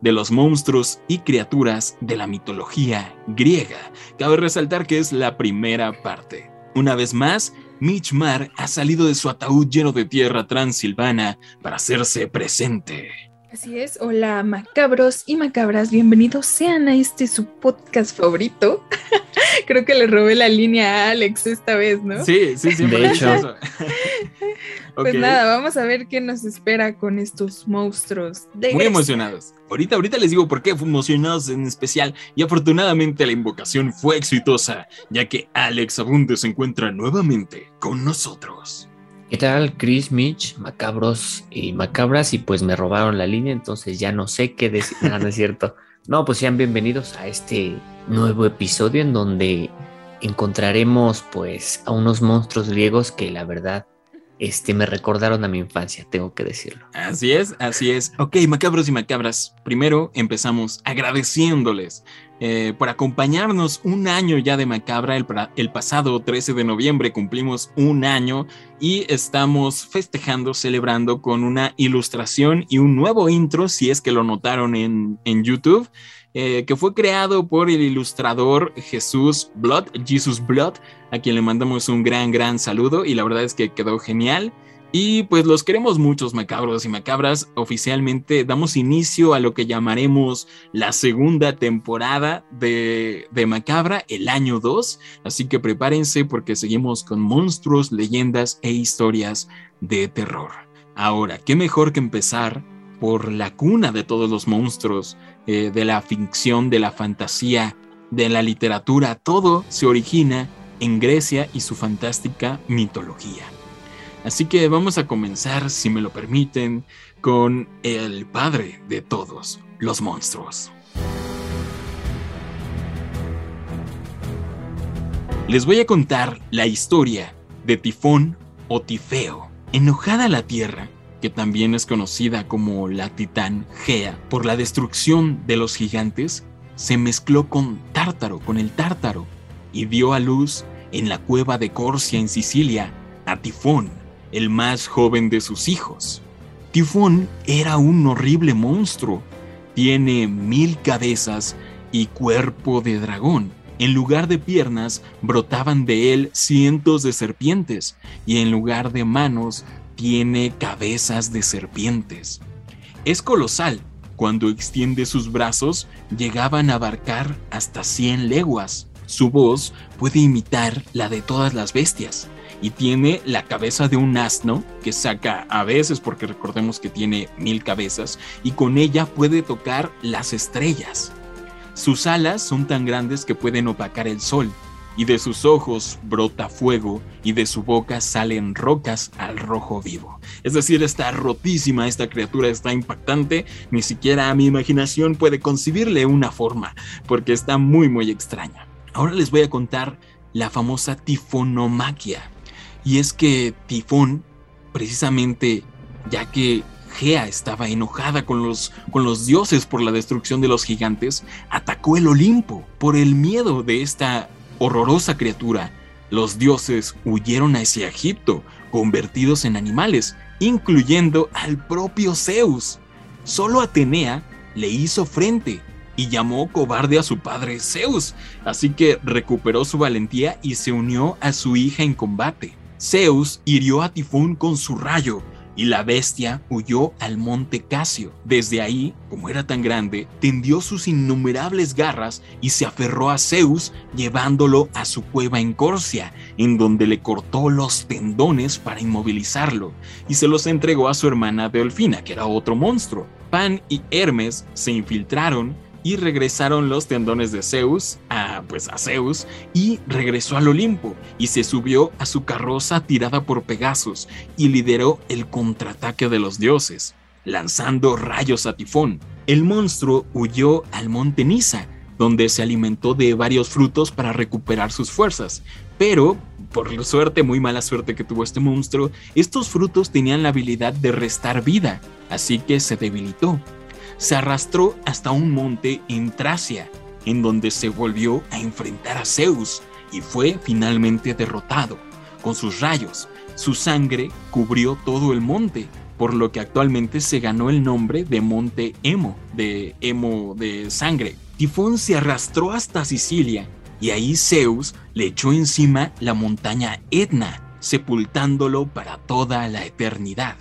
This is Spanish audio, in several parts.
de los monstruos y criaturas de la mitología griega. Cabe resaltar que es la primera parte. Una vez más, Mitch Mar ha salido de su ataúd lleno de tierra transilvana para hacerse presente. Así es, hola macabros y macabras, bienvenidos sean a este su podcast favorito. Creo que le robé la línea a Alex esta vez, ¿no? Sí, sí, sí. De hecho. Pues nada, vamos a ver qué nos espera con estos monstruos. De Muy emocionados. Ahorita, ahorita les digo por qué emocionados en especial. Y afortunadamente la invocación fue exitosa, ya que Alex Abunde se encuentra nuevamente con nosotros. ¿Qué tal, Chris, Mitch, macabros y macabras? Y pues me robaron la línea, entonces ya no sé qué decir. No, no es cierto. No, pues sean bienvenidos a este nuevo episodio en donde encontraremos pues a unos monstruos griegos que la verdad este, me recordaron a mi infancia, tengo que decirlo. Así es, así es. Ok, macabros y macabras, primero empezamos agradeciéndoles eh, por acompañarnos un año ya de Macabra. El, pasado 13 de noviembre cumplimos un año y estamos festejando, celebrando con una ilustración y un nuevo intro, si es que lo notaron en, en YouTube. eh, que fue creado por el ilustrador Jesús Blood, Jesus Blood, a quien le mandamos un gran, gran saludo y la verdad es que quedó genial. Y pues los queremos muchos macabros y macabras. Oficialmente damos inicio a lo que llamaremos la segunda temporada de, de Macabra, el año 2. Así que prepárense porque seguimos con monstruos, leyendas e historias de terror. Ahora, ¿qué mejor que empezar por la cuna de todos los monstruos, eh, de la ficción, de la fantasía, de la literatura? Todo se origina en Grecia y su fantástica mitología. Así que vamos a comenzar, si me lo permiten, con el padre de todos los monstruos. Les voy a contar la historia de Tifón o Tifeo. Enojada la tierra, que también es conocida como la titán Gea, por la destrucción de los gigantes, se mezcló con Tártaro, con el Tártaro, y dio a luz en la cueva de Corcia en Sicilia a Tifón, el más joven de sus hijos. Tifón era un horrible monstruo. Tiene mil cabezas y cuerpo de dragón. En lugar de piernas brotaban de él cientos de serpientes y en lugar de manos tiene cabezas de serpientes. Es colosal. Cuando extiende sus brazos llegaban a abarcar hasta 100 leguas. Su voz puede imitar la de todas las bestias y tiene la cabeza de un asno que saca a veces porque recordemos que tiene mil cabezas y con ella puede tocar las estrellas. Sus alas son tan grandes que pueden opacar el sol y de sus ojos brota fuego y de su boca salen rocas al rojo vivo. Es decir, está rotísima esta criatura, está impactante, ni siquiera mi imaginación puede concebirle una forma porque está muy muy extraña. Ahora les voy a contar la famosa tifonomaquia. Y es que Tifón, precisamente ya que Gea estaba enojada con los, con los dioses por la destrucción de los gigantes, atacó el Olimpo por el miedo de esta horrorosa criatura. Los dioses huyeron hacia Egipto, convertidos en animales, incluyendo al propio Zeus. Solo Atenea le hizo frente y llamó cobarde a su padre Zeus, así que recuperó su valentía y se unió a su hija en combate. Zeus hirió a Tifón con su rayo y la bestia huyó al monte Casio. Desde ahí, como era tan grande, tendió sus innumerables garras y se aferró a Zeus llevándolo a su cueva en Corcia, en donde le cortó los tendones para inmovilizarlo y se los entregó a su hermana Delfina, que era otro monstruo. Pan y Hermes se infiltraron y regresaron los tendones de Zeus a pues a Zeus y regresó al Olimpo y se subió a su carroza tirada por Pegasus y lideró el contraataque de los dioses, lanzando rayos a Tifón. El monstruo huyó al monte Nisa donde se alimentó de varios frutos para recuperar sus fuerzas. Pero, por suerte, muy mala suerte que tuvo este monstruo, estos frutos tenían la habilidad de restar vida, así que se debilitó. Se arrastró hasta un monte en Tracia, en donde se volvió a enfrentar a Zeus y fue finalmente derrotado. Con sus rayos, su sangre cubrió todo el monte, por lo que actualmente se ganó el nombre de Monte Emo, de Emo de sangre. Tifón se arrastró hasta Sicilia y ahí Zeus le echó encima la montaña Etna, sepultándolo para toda la eternidad.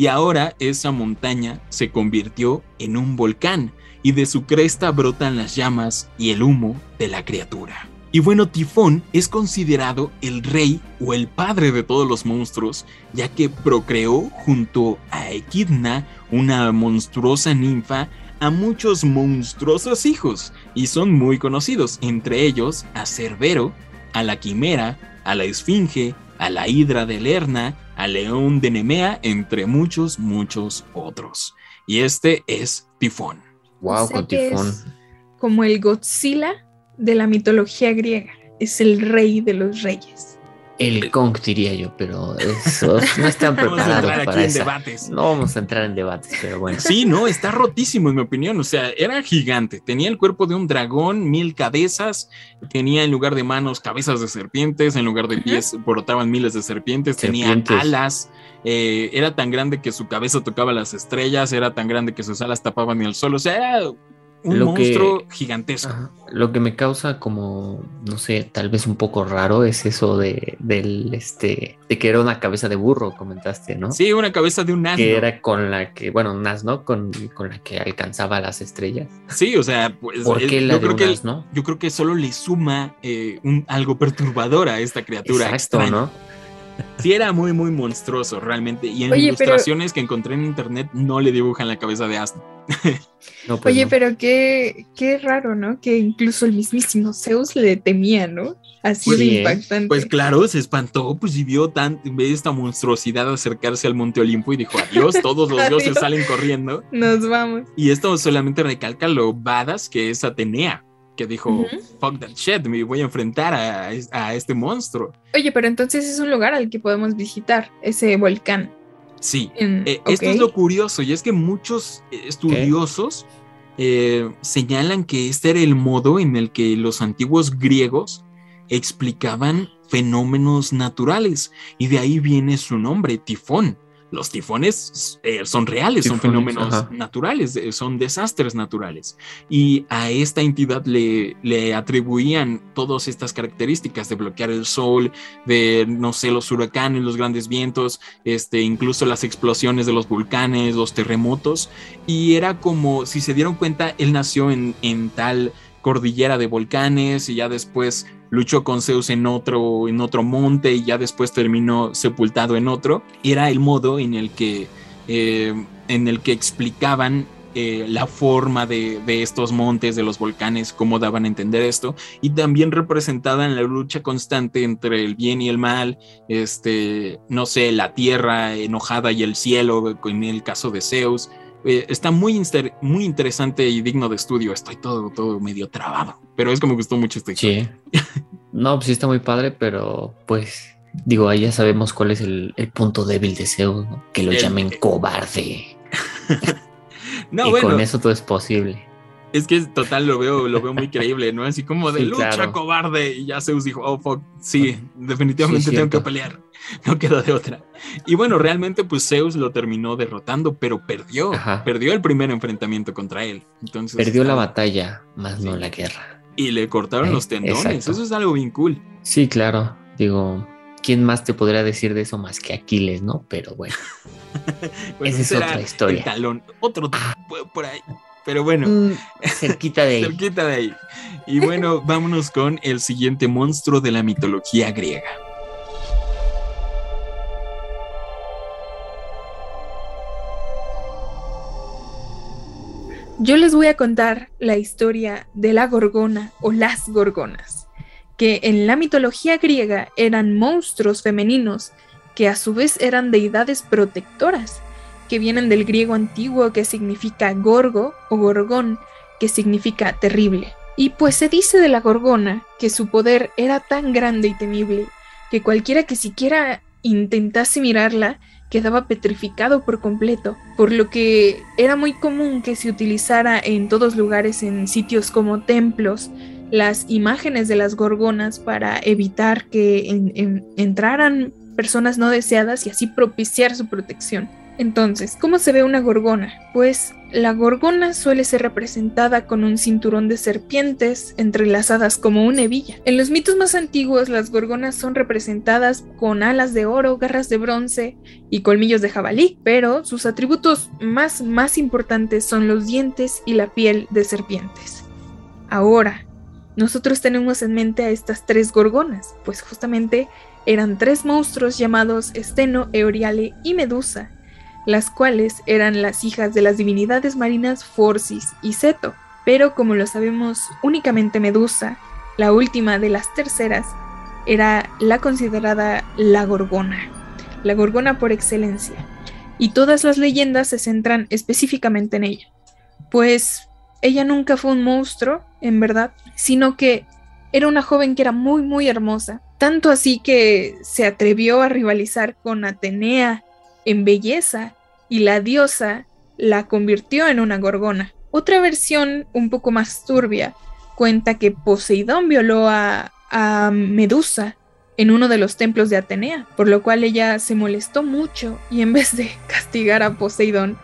Y ahora esa montaña se convirtió en un volcán y de su cresta brotan las llamas y el humo de la criatura. Y bueno, Tifón es considerado el rey o el padre de todos los monstruos, ya que procreó junto a Equidna, una monstruosa ninfa, a muchos monstruosos hijos, y son muy conocidos, entre ellos a Cerbero, a la Quimera, a la Esfinge, a la Hidra de Lerna, a León de Nemea, entre muchos, muchos otros. Y este es Tifón. Wow, con Tifón. Como el Godzilla de la mitología griega. Es el rey de los reyes. El Kong diría yo, pero eso no están preparados para eso. debates. No vamos a entrar en debates, pero bueno. Sí, no, está rotísimo en mi opinión. O sea, era gigante. Tenía el cuerpo de un dragón, mil cabezas. Tenía en lugar de manos cabezas de serpientes. En lugar de pies brotaban miles de serpientes. Tenía alas. Eh, era tan grande que su cabeza tocaba las estrellas. Era tan grande que sus alas tapaban el sol. O sea, era un monstruo gigantesco. lo que me causa como, no sé, tal vez un poco raro es eso de, del, este, de que era una cabeza de burro, comentaste, ¿no? Sí, una cabeza de un asno. Que era con la que, bueno, un asno con, con la que alcanzaba las estrellas. Sí, o sea, pues. ¿Por qué la yo, creo que, asno? yo creo que solo le suma eh, un, algo perturbador a esta criatura. Exacto, ¿no? Sí, era muy, muy monstruoso realmente. Y en ilustraciones que encontré en internet no le dibujan la cabeza de asno. Pues Oye, pero qué, qué raro, ¿no? Que incluso el mismísimo Zeus le temía, ¿no? Así de impactante. Pues claro, se espantó, pues y vio tan, esta monstruosidad acercarse al Monte Olimpo y dijo, adiós, todos los dioses salen corriendo. Nos vamos. Y esto solamente recalca lo badass que es Atenea que dijo, fuck that shit, me voy a enfrentar a, este monstruo. Oye, pero entonces es un lugar al que podemos visitar, ese volcán. Sí, eh, esto es lo curioso, y es que muchos estudiosos eh, señalan que este era el modo en el que los antiguos griegos explicaban fenómenos naturales, y de ahí viene su nombre, tifón los tifones eh, son reales, son fenómenos naturales, eh, son desastres naturales. Y a esta entidad le, le, atribuían todas estas características de bloquear el sol, de, no sé, los huracanes, los grandes vientos, este, incluso las explosiones de los volcanes, los terremotos. Y era como, si se dieron cuenta, él nació en, en tal cordillera de volcanes y ya después luchó con Zeus en otro, en otro monte y ya después terminó sepultado en otro. Era el modo en el que, eh, en el que explicaban eh, la forma de, estos montes, de los volcanes, cómo daban a entender esto, y también representaban la lucha constante entre el bien y el mal, este, no sé, la tierra enojada y el cielo, en el caso de Zeus, eh, está muy, muy interesante y digno de estudio. Estoy todo, todo medio trabado, pero es que me gustó mucho este Sí. no, pues sí está muy padre, pero pues digo, ahí ya sabemos cuál es el, punto débil de Zeus, que lo llamen cobarde. no, y con eso todo es posible. Es que total lo veo, lo veo muy creíble, ¿no? Así como de lucha cobarde. Y ya Zeus dijo, oh fuck, sí, definitivamente tengo que pelear. No queda de otra. Y bueno, realmente, pues Zeus lo terminó derrotando, pero perdió. Perdió el primer enfrentamiento contra él. Entonces. Perdió la batalla, más no la guerra. Y le cortaron eh, los tendones. Eso es algo bien cool. Sí, claro. Digo, ¿quién más te podría decir de eso más que Aquiles, no? Pero bueno. Esa es otra historia. talón, otro por ahí. Pero bueno, mm, cerquita de ahí. cerquita de ahí. Y bueno, vámonos con el siguiente monstruo de la mitología griega. Yo les voy a contar la historia de la gorgona o las gorgonas, que en la mitología griega eran monstruos femeninos que a su vez eran deidades protectoras que vienen del griego antiguo que significa gorgo o gorgón, que significa terrible. Y pues se dice de la Gorgona que su poder era tan grande y temible que cualquiera que siquiera intentase mirarla quedaba petrificado por completo, por lo que era muy común que se utilizara en todos lugares en sitios como templos las imágenes de las gorgonas para evitar que entraran personas no deseadas y así propiciar su protección. Entonces, ¿cómo se ve una gorgona? Pues la gorgona suele ser representada con un cinturón de serpientes entrelazadas como una hebilla. En los mitos más antiguos, las gorgonas son representadas con alas de oro, garras de bronce y colmillos de jabalí, pero sus atributos más más importantes son los dientes y la piel de serpientes. Ahora, nosotros tenemos en mente a estas tres gorgonas, pues justamente eran tres monstruos llamados Esteno, Eoriale y Medusa, las cuales eran las hijas de las divinidades marinas Forcis y Seto. Pero como lo sabemos, únicamente Medusa, la última de las terceras, era la considerada la Gorgona, la Gorgona por excelencia. Y todas las leyendas se centran específicamente en ella, pues ella nunca fue un monstruo, en verdad, sino que era una joven que era muy, muy hermosa, tanto así que se atrevió a rivalizar con Atenea en belleza y la diosa la convirtió en una gorgona. Otra versión un poco más turbia cuenta que Poseidón violó a, Medusa en uno de los templos de Atenea, por lo cual ella se molestó mucho y en vez de castigar a Poseidón,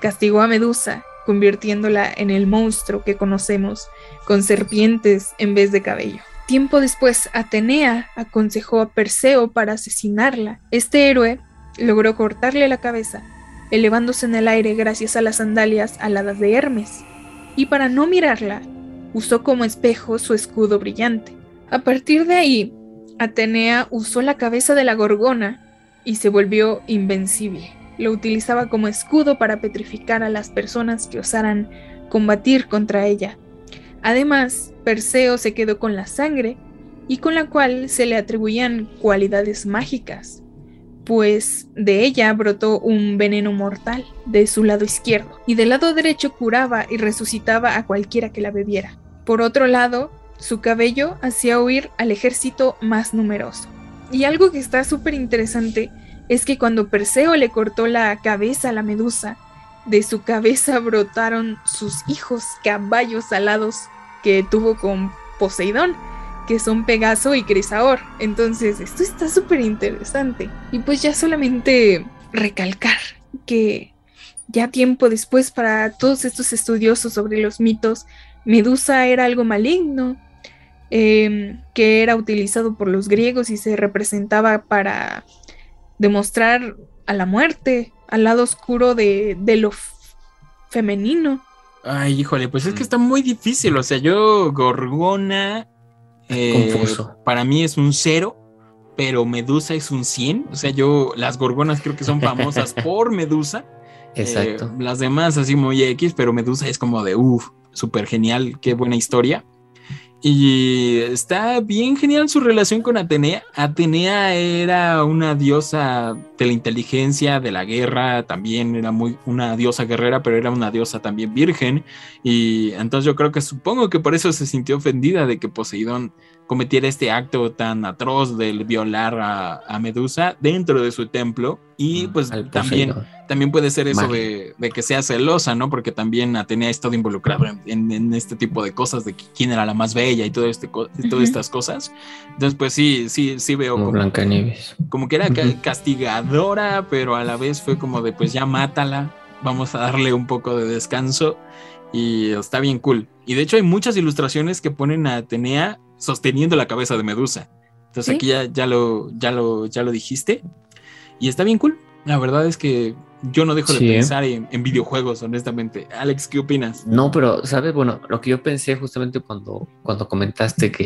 castigó a Medusa, convirtiéndola en el monstruo que conocemos, con serpientes en vez de cabello. Tiempo después, Atenea aconsejó a Perseo para asesinarla. Este héroe logró cortarle la cabeza, elevándose en el aire gracias a las sandalias aladas de Hermes, y para no mirarla, usó como espejo su escudo brillante. A partir de ahí, Atenea usó la cabeza de la gorgona y se volvió invencible. Lo utilizaba como escudo para petrificar a las personas que osaran combatir contra ella. Además, Perseo se quedó con la sangre y con la cual se le atribuían cualidades mágicas, pues de ella brotó un veneno mortal de su lado izquierdo, y del lado derecho curaba y resucitaba a cualquiera que la bebiera. Por otro lado, su cabello hacía huir al ejército más numeroso. Y algo que está súper interesante es que cuando Perseo le cortó la cabeza a la medusa, de su cabeza brotaron sus hijos caballos alados que tuvo con Poseidón que son Pegaso y Crisaor. Entonces, esto está súper interesante. Y pues ya solamente recalcar que ya tiempo después para todos estos estudiosos sobre los mitos, Medusa era algo maligno, em, que era utilizado por los griegos y se representaba para demostrar a la muerte, al lado oscuro de, de lo femenino. Ay, híjole, pues es que mm. está muy difícil. O sea, yo, Gorgona, eh, Confuso. Para mí es un cero, pero Medusa es un 100. O sea, yo, las gorgonas creo que son famosas por Medusa. Exacto. Eh, las demás así muy X, pero Medusa es como de, uff, súper genial, qué buena historia. Y está bien genial su relación con Atenea. Atenea era una diosa de la inteligencia, de la guerra, también era muy una diosa guerrera, pero era una diosa también virgen. Y entonces yo creo que supongo que por eso se sintió ofendida de que Poseidón cometiera este acto tan atroz del violar a, Medusa dentro de su templo. Y pues también, también puede ser eso de, que sea celosa, ¿no? Porque también Atenea ha estado involucrado en, este tipo de cosas, de quién era la más bella y todo este, todas estas cosas. Entonces, pues sí, sí, sí veo como, como Nieves. Como que era castigadora, pero a la vez fue como de pues ya mátala, vamos a darle un poco de descanso. Y está bien cool. Y de hecho hay muchas ilustraciones que ponen a Atenea sosteniendo la cabeza de Medusa. Entonces aquí ya, ya, lo, ya, lo, ya lo dijiste. Y está bien cool. La verdad es que yo no dejo de pensar en, videojuegos, honestamente. Alex, ¿qué opinas? No, pero, ¿sabes? Bueno, lo que yo pensé justamente cuando, cuando comentaste que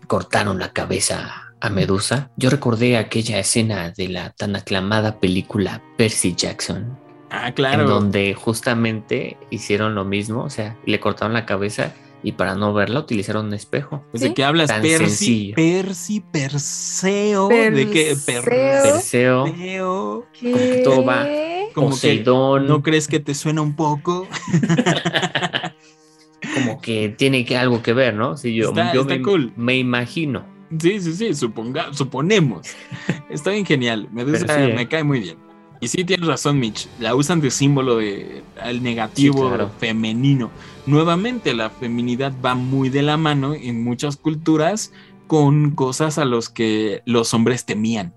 le cortaron la cabeza a Medusa, yo recordé aquella escena de la tan aclamada película Percy Jackson. Ah, claro. En donde justamente hicieron lo mismo, o sea, le cortaron la cabeza y para no verla utilizaron un espejo. Pues, ¿De qué hablas? Tan Percy, Percy, Perseo. ¿De qué? Perseo. Perseo. ¿Qué? Como que todo va. Como Poseidón. ¿No crees que te suena un poco? como que tiene que algo que ver, ¿no? Sí, yo, Está- yo está me, cool. me imagino. Sí, sí, sí, suponga, suponemos. Está bien genial. Medusa Pero sí, ¿eh? me cae muy bien. Y sí, tienes razón, Mitch. La usan de símbolo de al negativo Sí, claro. femenino. Nuevamente, la feminidad va muy de la mano en muchas culturas con cosas a los que los hombres temían,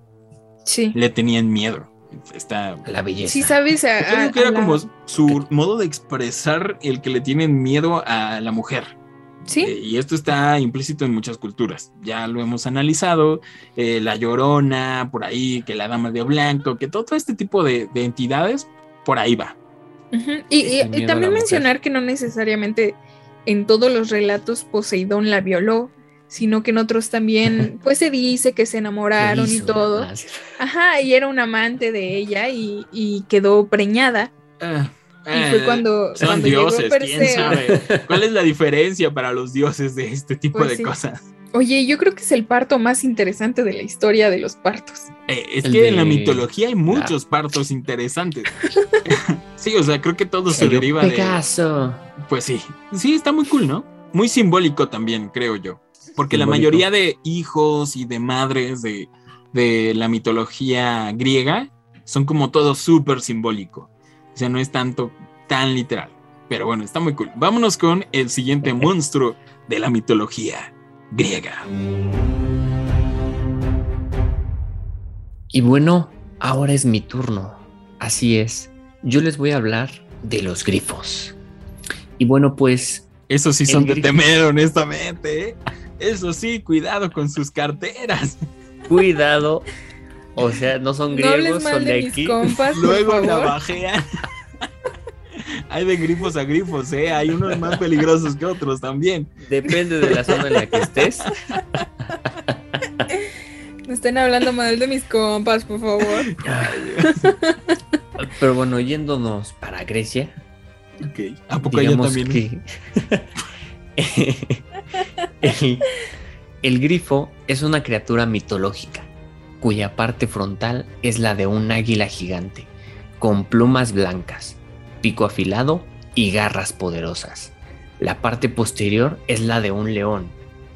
Sí. le tenían miedo. Está. La belleza. Sí, sabes. A, Yo creo a- que era la- como su modo de expresar el que le tienen miedo a la mujer. Sí, Eh, y esto está implícito en muchas culturas. Ya lo hemos analizado. eh, la llorona, por ahí, que la dama de blanco, que todo este tipo de, de entidades, por ahí va. Y, también mencionar que no necesariamente en todos los relatos Poseidón la violó, sino que en otros también, pues se dice que se ¿Qué enamoraron y todo. Ah. Ajá, y era un amante de ella y, y quedó preñada. Y fue eh, cuando, son cuando dioses, llegó quién sabe. ¿Cuál es la diferencia para los dioses de este tipo Pues de sí. cosas? Oye, yo creo que es el parto más interesante de la historia de los partos. Eh, es El que en la de- mitología hay muchos partos interesantes. sí, o sea, creo que todo se deriva de. Pegaso. Pues sí, sí, está muy cool, ¿no? Muy simbólico también, creo yo. Porque la mayoría de hijos y de madres de, de la mitología griega son como todo súper simbólico. O sea, no es tanto tan literal. Pero bueno, está muy cool. Vámonos con el siguiente monstruo de la mitología griega. Y bueno, ahora es mi turno. Así es. Yo les voy a hablar de los grifos. Y bueno, pues Esos sí son de grifo. temer, honestamente. ¿eh? Eso sí, cuidado con sus carteras. cuidado. O sea, no son No griegos, hables mal son de, de mis aquí. compas, Luego favor. navajean. Hay de grifos a grifos, ¿eh? Hay unos más peligrosos que otros también. Depende de la zona en la que estés. No estén hablando mal de mis compas, por favor. Pero bueno, yéndonos para Grecia, Ok. ¿A poco allá digamos también? que el, el grifo es una criatura mitológica cuya parte frontal es la de un águila gigante, con plumas blancas, pico afilado y garras poderosas. La parte posterior es la de un león,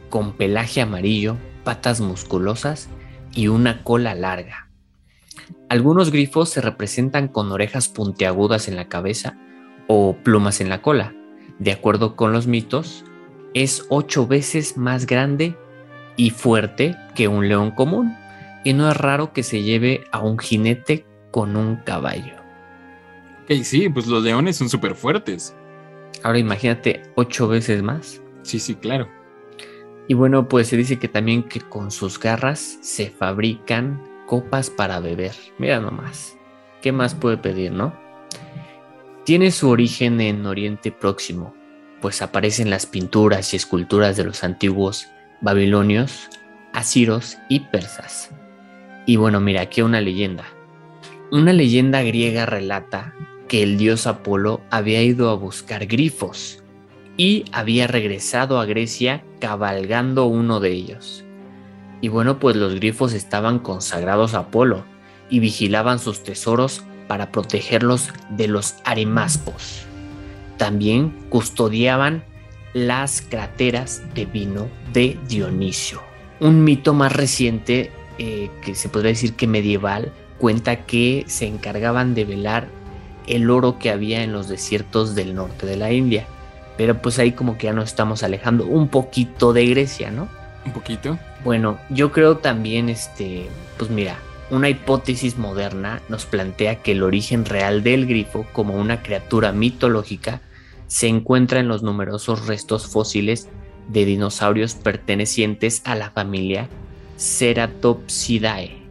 con pelaje amarillo, patas musculosas y una cola larga. Algunos grifos se representan con orejas puntiagudas en la cabeza o plumas en la cola. De acuerdo con los mitos, es ocho veces más grande y fuerte que un león común, y no es raro que se lleve a un jinete con un caballo. Ok, sí, pues los leones son súper fuertes. Ahora imagínate ocho veces más. Sí, sí, claro. Y bueno, pues se dice que también que con sus garras se fabrican copas para beber. Mira nomás. ¿Qué más puede pedir, no? Tiene su origen en Oriente Próximo, pues aparecen las pinturas y esculturas de los antiguos babilonios, asiros y persas. Y bueno, mira, aquí una leyenda. Una leyenda griega relata que el dios Apolo había ido a buscar grifos y había regresado a Grecia cabalgando uno de ellos. Y bueno, pues los grifos estaban consagrados a Apolo y vigilaban sus tesoros para protegerlos de los arimaspos. También custodiaban las crateras de vino de Dionisio. Un mito más reciente, eh, que se podría decir que medieval, cuenta que se encargaban de velar el oro que había en los desiertos del norte de la India. Pero pues ahí como que ya nos estamos alejando un poquito de Grecia, ¿no? Un poquito. Bueno, yo creo también, este, pues mira, una hipótesis moderna nos plantea que el origen real del grifo como una criatura mitológica se encuentra en los numerosos restos fósiles de dinosaurios pertenecientes a la familia Ceratopsidae.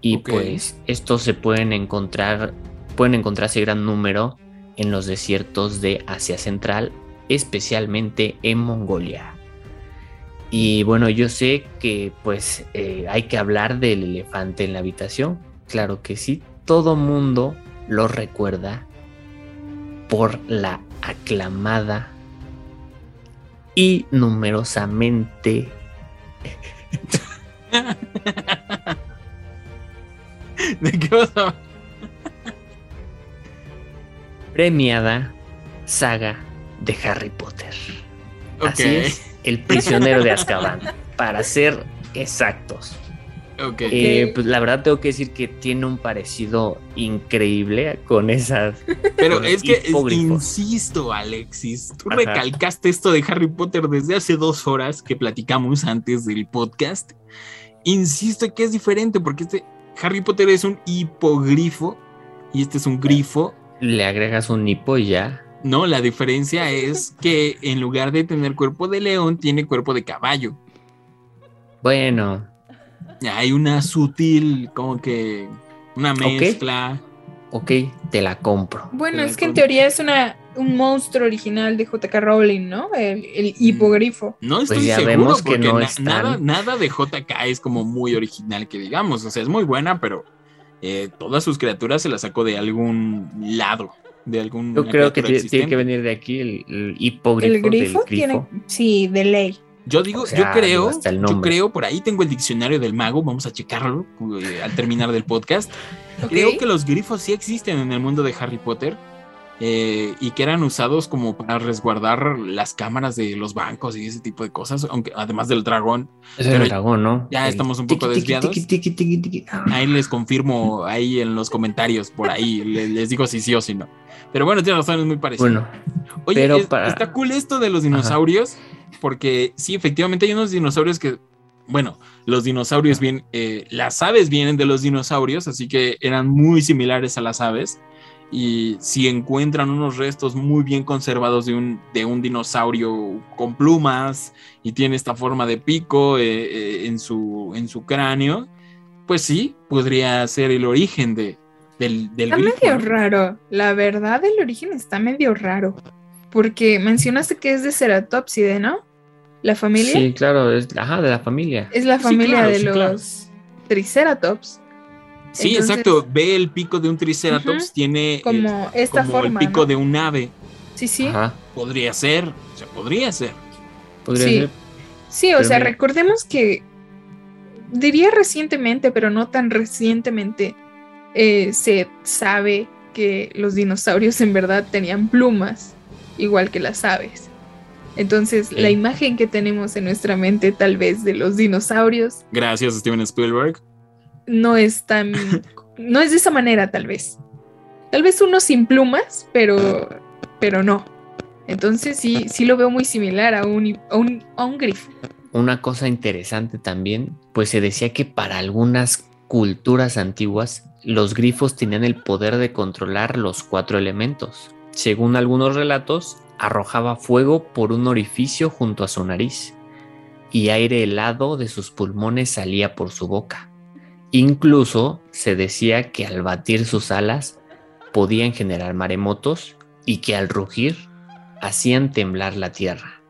Y pues estos se pueden encontrar, pueden encontrarse gran número en los desiertos de Asia Central, especialmente en Mongolia. Y bueno, yo sé que pues eh, hay que hablar del elefante en la habitación. Claro que sí, todo mundo lo recuerda por la aclamada y numerosamente ¿De qué vas a premiada saga de Harry Potter. Así es, el prisionero de Azkaban, para ser exactos. Ok. Eh, pues la verdad tengo que decir que tiene un parecido increíble con esas. Pero con es que, hipógrifos. insisto, Alexis, tú Ajá. recalcaste esto de Harry Potter desde hace dos horas que platicamos antes del podcast. Insisto que es diferente porque este Harry Potter es un hipogrifo y este es un grifo. Le agregas un hipo y ya. No, la diferencia es que en lugar de tener cuerpo de león, tiene cuerpo de caballo. Bueno, Hay una sutil, como que una mezcla. ok, te la compro. Bueno, es que en teoría es una, un monstruo original de J.K. Rowling, ¿no? El, el hipogrifo. No Pues estoy ya seguro vemos que porque no na- nada, nada de JK es como muy original que digamos. O sea, es muy buena, pero eh, todas sus criaturas se las sacó de algún lado, de algún. Yo creo que ti- tiene que venir de aquí el, el hipogrifo El grifo del grifo. tiene, sí, de ley. Yo digo, o sea, yo creo, digo, hasta el yo creo, por ahí tengo el diccionario del mago, vamos a checarlo eh, al terminar del podcast. Creo que los grifos sí existen en el mundo de Harry Potter eh, y que eran usados como para resguardar las cámaras de los bancos y ese tipo de cosas, aunque además del dragón. Es el dragón, ¿no? ya El estamos un poco tiqui, desviados. Ah, Ahí les confirmo ahí en los comentarios, por ahí le- les, digo si sí o si no. Pero bueno, tiene razón, es muy parecido. Bueno, Oye, pero es- para- está cool esto de los dinosaurios, porque sí, efectivamente hay unos dinosaurios que, bueno, los dinosaurios bien, eh, las aves vienen de los dinosaurios, así que eran muy similares a las aves. Y si encuentran unos restos muy bien conservados de un, de un dinosaurio con plumas y tiene esta forma de pico eh, eh, en, su, en su cráneo, pues sí, podría ser el origen de, del, del Está grifo, medio raro. La verdad, el origen está medio raro. Porque mencionaste que es de Ceratopside, ¿no? La familia. sí, claro, es ajá, de la familia. Es la Sí, familia claro, de sí, los claro. Triceratops. Sí, Entonces, exacto. Ve el pico de un triceratops, tiene Como esta como forma. el pico ¿no? de un ave. Sí, sí. Ajá, Podría ser, o sea, podría ser. podría Sí. ser. Sí, o Pero sea, mira- recordemos que diría recientemente, pero no tan recientemente, eh, se sabe que los dinosaurios en verdad tenían plumas, igual que las aves. Entonces, Sí. la imagen que tenemos en nuestra mente tal vez de los dinosaurios Gracias, Steven Spielberg. No es tan, no es de esa manera tal vez. Tal vez uno sin plumas, pero, pero no. Entonces sí, sí lo veo muy similar a un, a un, a un grifo. Una cosa interesante también, pues se decía que para algunas culturas antiguas los grifos tenían el poder de controlar los cuatro elementos. Según algunos relatos, arrojaba fuego por un orificio junto a su nariz y aire helado de sus pulmones salía por su boca. Incluso se decía que al batir sus alas podían generar maremotos y que al rugir hacían temblar la tierra.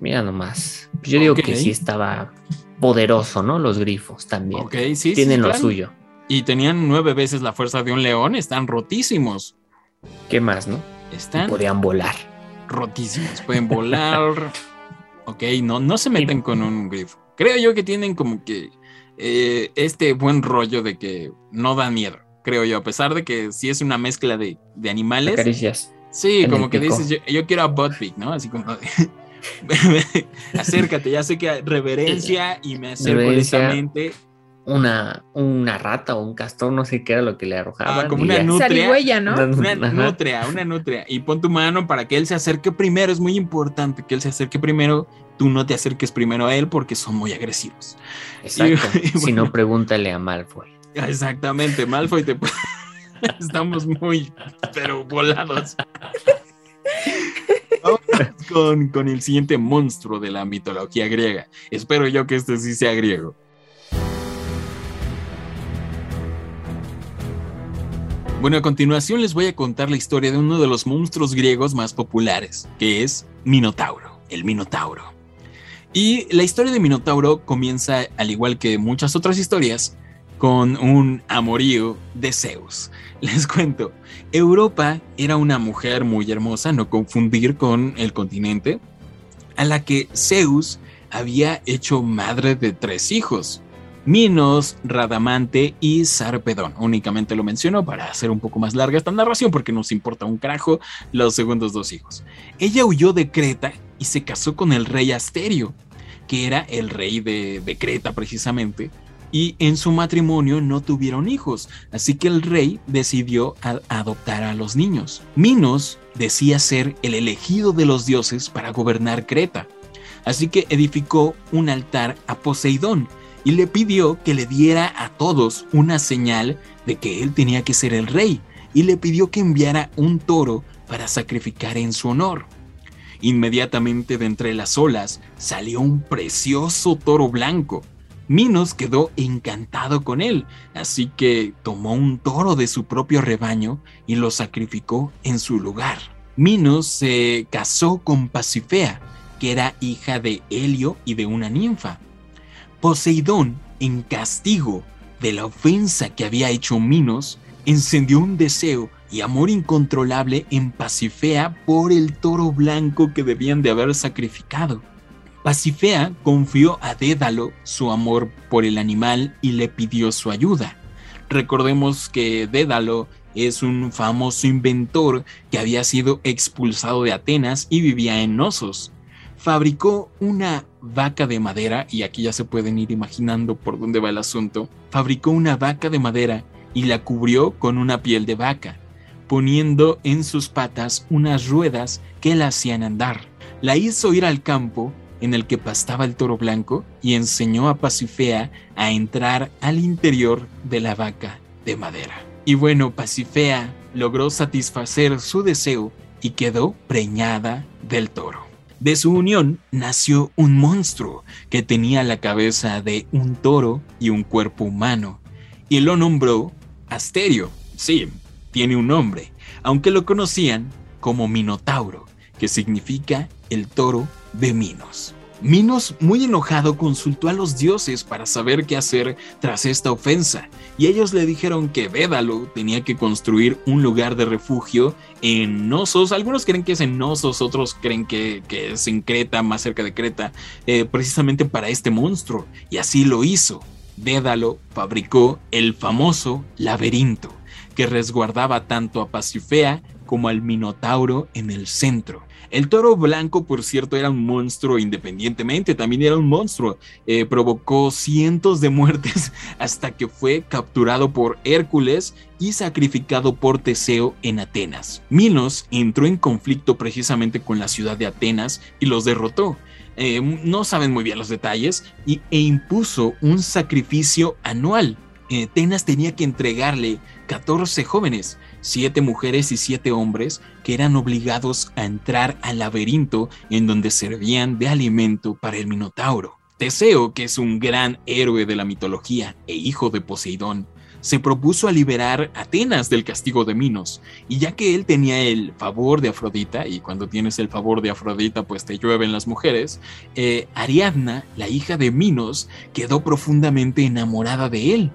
Mira nomás. Yo digo que sí estaba poderoso, ¿no? Los grifos también. Ok, sí. sí, Tienen lo claro. suyo. Y tenían nueve veces la fuerza de un león, están rotísimos. ¿Qué más, no? Están Podían volar. rotísimos. Pueden volar. ok, no, no se meten con un grifo. Creo yo que tienen como que eh, este buen rollo de que no da miedo. Creo yo, a pesar de que sí es una mezcla de, de animales. Caricias. Sí, como que pico. dices, yo, yo quiero a Buttpig, ¿no? Así como acércate, ya sé que reverencia y me acerco lentamente. Una, una rata o un castor, no sé qué era lo que le arrojaban. Ah, como una nutria. Zarigüeya, ¿no? Una- nutria, una nutria. Y pon tu mano para que él se acerque primero. Es muy importante que él se acerque primero. Tú no te acerques primero a él porque son muy agresivos. Exacto. Y- y Si no, pregúntale a Malfoy. Exactamente, Malfoy te Estamos muy, pero volados. Vamos con, con el siguiente monstruo de la mitología griega. Espero yo que este sí sea griego. Bueno, a continuación les voy a contar la historia de uno de los monstruos griegos más populares, que es Minotauro, el Minotauro. Y la historia de Minotauro comienza, al igual que muchas otras historias, con un amorío de Zeus. Les cuento, Europa era una mujer muy hermosa, no confundir con el continente, a la que Zeus había hecho madre de tres hijos. Minos, Radamante y Sarpedón. Únicamente lo menciono para hacer un poco más larga esta narración porque nos importa un carajo los segundos dos hijos. Ella huyó de Creta y se casó con el rey Asterio, que era el rey de, de Creta precisamente, y en su matrimonio no tuvieron hijos, así que el rey decidió adoptar a los niños. Minos decía ser el elegido de los dioses para gobernar Creta, así que edificó un altar a Poseidón y le pidió que le diera a todos una señal de que él tenía que ser el rey, y le pidió que enviara un toro para sacrificar en su honor. Inmediatamente de entre las olas salió un precioso toro blanco, Minos quedó encantado con él, así que tomó un toro de su propio rebaño y lo sacrificó en su lugar. Minos se casó con Pasifea, que era hija de Helio y de una ninfa. Poseidón, en castigo de la ofensa que había hecho Minos, encendió un deseo y amor incontrolable en Pasifea por el toro blanco que debían de haber sacrificado. Pasifea confió a Dédalo su amor por el animal y le pidió su ayuda. Recordemos que Dédalo es un famoso inventor que había sido expulsado de Atenas y vivía en Nosos. Fabricó una vaca de madera, y aquí ya se pueden ir imaginando por dónde va el asunto. Fabricó una vaca de madera y la cubrió con una piel de vaca, poniendo en sus patas unas ruedas que la hacían andar. La hizo ir al campo en el que pastaba el toro blanco y enseñó a Pasifea a entrar al interior de la vaca de madera. Y bueno, Pasifea logró satisfacer su deseo y quedó preñada del toro. De su unión nació un monstruo que tenía la cabeza de un toro y un cuerpo humano, y lo nombró Asterio. Sí, tiene un nombre, aunque lo conocían como Minotauro, que significa el toro de Minos. Minos, muy enojado, consultó a los dioses para saber qué hacer tras esta ofensa, y ellos le dijeron que Dédalo tenía que construir un lugar de refugio en Nosos. Algunos creen que es en Nosos, otros creen que, es en Creta, más cerca de Creta, eh, precisamente para este monstruo, y así lo hizo. Dédalo fabricó el famoso laberinto, que resguardaba tanto a Pasifea como al Minotauro en el centro. El toro blanco, por cierto, era un monstruo independientemente, también era un monstruo. Eh, provocó cientos de muertes hasta que fue capturado por Hércules y sacrificado por Teseo en Atenas. Minos entró en conflicto precisamente con la ciudad de Atenas y los derrotó. Eh, no saben muy bien los detalles y, e impuso un sacrificio anual. Atenas tenía que entregarle 14 jóvenes siete mujeres y siete hombres que eran obligados a entrar al laberinto en donde servían de alimento para el Minotauro. Teseo, que es un gran héroe de la mitología e hijo de Poseidón, se propuso a liberar Atenas del castigo de Minos, y ya que él tenía el favor de Afrodita, y cuando tienes el favor de Afrodita pues te llueven las mujeres, eh, Ariadna, la hija de Minos, quedó profundamente enamorada de él,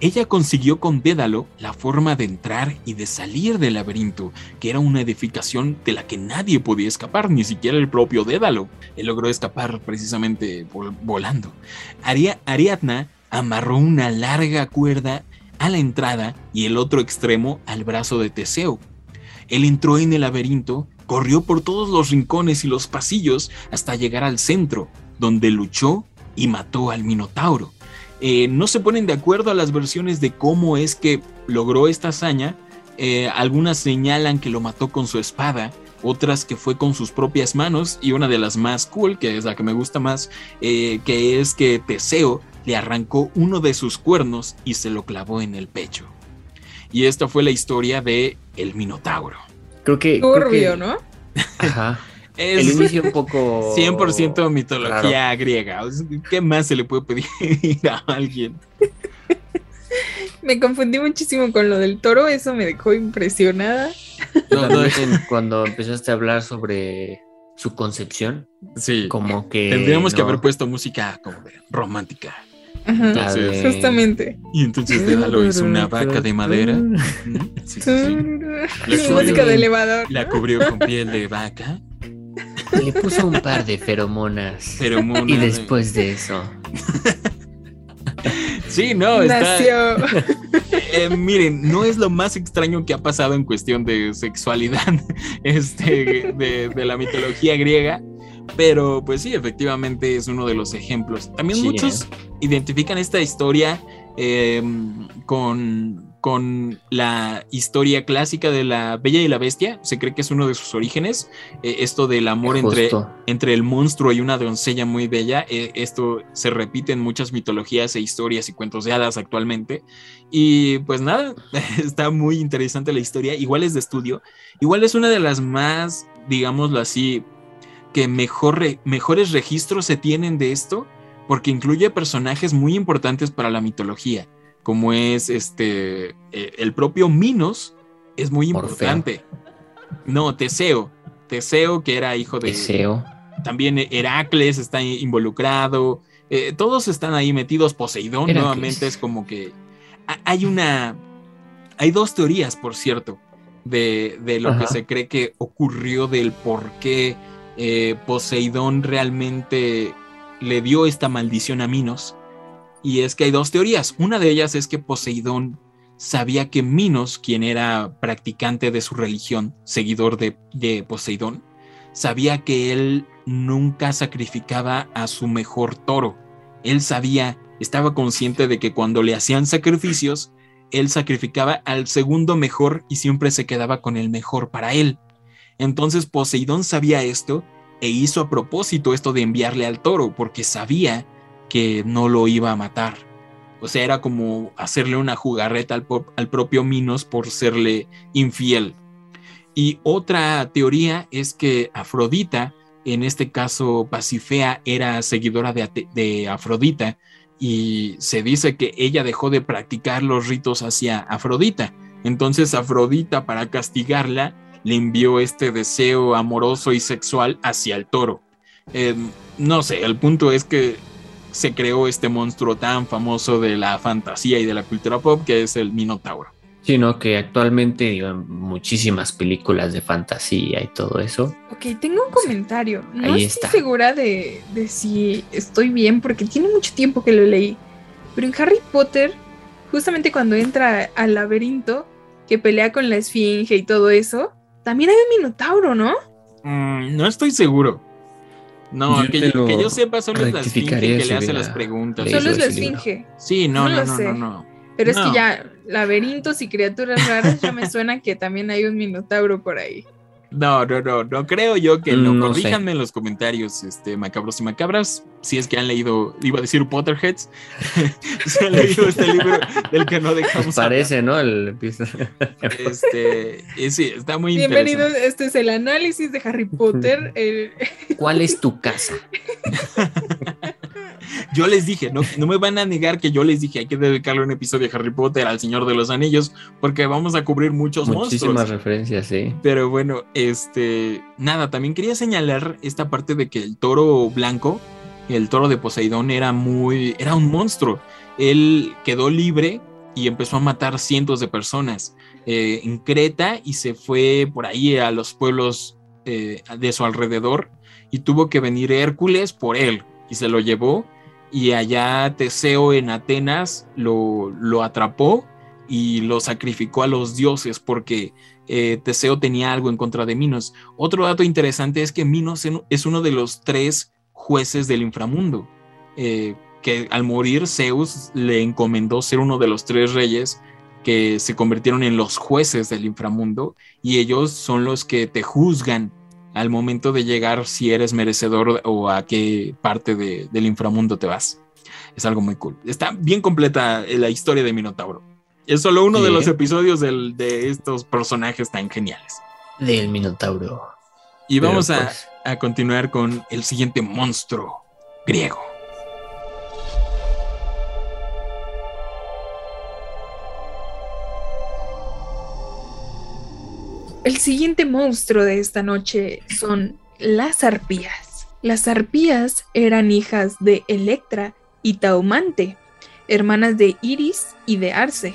ella consiguió con Dédalo la forma de entrar y de salir del laberinto, que era una edificación de la que nadie podía escapar, ni siquiera el propio Dédalo. Él logró escapar precisamente volando. Ariadna amarró una larga cuerda a la entrada y el otro extremo al brazo de Teseo. Él entró en el laberinto, corrió por todos los rincones y los pasillos hasta llegar al centro, donde luchó y mató al Minotauro. Eh, no se ponen de acuerdo a las versiones de cómo es que logró esta hazaña. Eh, algunas señalan que lo mató con su espada, otras que fue con sus propias manos y una de las más cool, que es la que me gusta más, eh, que es que Teseo le arrancó uno de sus cuernos y se lo clavó en el pecho. Y esta fue la historia de el Minotauro. Creo que... Turbio, ¿no? Ajá. Es el inicio un poco 100% mitología griega. ¿Qué más se le puede pedir a alguien? me confundí muchísimo con lo del toro, eso me dejó impresionada. cuando empezaste a hablar sobre su concepción, sí, como que tendríamos que haber puesto música como romántica. justamente. Y entonces Dédalo hizo una vaca de madera. Sí, música de elevador. La cubrió con piel de vaca le puso un par de feromonas. Feromonas. Y después de eso. Sí, no, está. Nació. Eh, miren, no es lo más extraño que ha pasado en cuestión de sexualidad este, de, de la mitología griega. Pero pues sí, efectivamente es uno de los ejemplos. También Sí, muchos identifican esta historia eh, con, con la historia clásica de la Bella y la Bestia. Se cree que es uno de sus orígenes. Eh, esto del amor entre, entre el monstruo y una doncella muy bella. eh, esto se repite en muchas mitologías e historias y cuentos de hadas actualmente. Y pues nada, está muy interesante la historia. Igual es de estudio. Igual es una de las más, digámoslo así, que mejor re- mejores registros se tienen de esto, porque incluye personajes muy importantes para la mitología, como es este eh, el propio Minos, es muy Orfeo. importante. No, Teseo. Teseo, que era hijo de. Deseo. También Heracles está involucrado. eh, todos están ahí metidos. Poseidón Heracles. nuevamente es como que. ha- Hay una. Hay dos teorías, por cierto, de, de lo que se cree que ocurrió del por qué eh, Poseidón realmente le dio esta maldición a Minos. Y es que hay dos teorías. Una de ellas es que Poseidón sabía que Minos, quien era practicante de su religión, seguidor de, de Poseidón, sabía que él nunca sacrificaba a su mejor toro. Él sabía, estaba consciente de que cuando le hacían sacrificios, él sacrificaba al segundo mejor y siempre se quedaba con el mejor para él. Entonces Poseidón sabía esto e hizo a propósito esto de enviarle al toro porque sabía que no lo iba a matar. O sea, era como hacerle una jugarreta al, propio Minos por serle infiel. Y otra teoría es que Afrodita, en este caso Pasifea, era seguidora de, Afrodita y se dice que ella dejó de practicar los ritos hacia Afrodita. Entonces Afrodita, para castigarla, le envió este deseo amoroso y sexual hacia el toro. Eh, no sé, el punto es que se creó este monstruo tan famoso de la fantasía y de la cultura pop que es el Minotauro. Sino que actualmente digo, en muchísimas películas de fantasía y todo eso. Ok, tengo un comentario. No Ahí estoy está. segura de, de si estoy bien porque tiene mucho tiempo que lo leí. Pero en Harry Potter, justamente cuando entra al laberinto, que pelea con la esfinge y todo eso, también hay un minotauro, ¿no? Mm, no estoy seguro. No, Yo que, yo, lo que yo sepa solo es la esfinge que le hace las preguntas. Solo es la esfinge. Sí, no, No no, lo no, sé. no, no. Pero es que ya laberintos y criaturas raras ya me suena que también hay un minotauro por ahí. No, no, no, no creo yo que no. Mm, No sé. Corríjanme en los comentarios, este, macabros y macabras, si es que han leído, iba a decir Potterheads, si han leído este libro del que no dejamos hablar. Parece, ¿no? El. Este, y sí, está muy Bienvenidos, interesante. este es el análisis de Harry Potter. el- ¿Cuál es tu casa? Yo les dije, no, no me van a negar que yo les dije, hay que dedicarle un episodio de Harry Potter al Señor de los Anillos, porque vamos a cubrir muchos Muchísimas monstruos. referencias, sí. Pero bueno, este, nada, también quería señalar esta parte de que el toro blanco, el toro de Poseidón, era muy, era un monstruo. Él quedó libre y empezó a matar cientos de personas eh, en Creta y se fue por ahí a los pueblos eh, de su alrededor y tuvo que venir Hércules por él y se lo llevó y allá Teseo en Atenas lo, lo atrapó y lo sacrificó a los dioses porque eh, Teseo tenía algo en contra de Minos. Otro dato interesante es que Minos es uno de los tres jueces del inframundo, eh, que al morir Zeus le encomendó ser uno de los tres reyes que se convirtieron en los jueces del inframundo y ellos son los que te juzgan al momento de llegar si eres merecedor o a qué parte de- del inframundo te vas. Es algo muy cool. Está bien completa eh, la historia de Minotauro. Es solo uno de los episodios del- de estos personajes tan geniales. Del Minotauro. Y vamos a, pues, a continuar con el siguiente monstruo griego. El siguiente monstruo de esta noche son las arpías. Las arpías eran hijas de Electra y Taumante, hermanas de Iris y de Arce.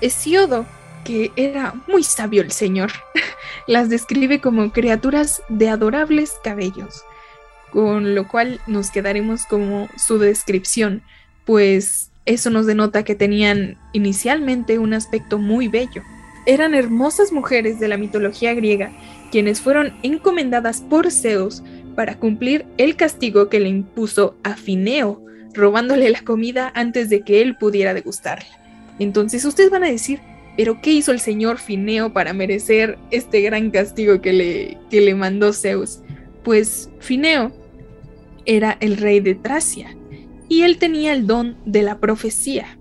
Hesiodo, que era muy sabio el señor, las describe como criaturas de adorables cabellos, con lo cual nos quedaremos como su descripción, pues eso nos denota que tenían inicialmente un aspecto muy bello. Eran hermosas mujeres de la mitología griega, quienes fueron encomendadas por Zeus para cumplir el castigo que le impuso a Fineo, robándole la comida antes de que él pudiera degustarla. Entonces ustedes van a decir, pero ¿qué hizo el señor Fineo para merecer este gran castigo que le, que le mandó Zeus? Pues Fineo era el rey de Tracia y él tenía el don de la profecía.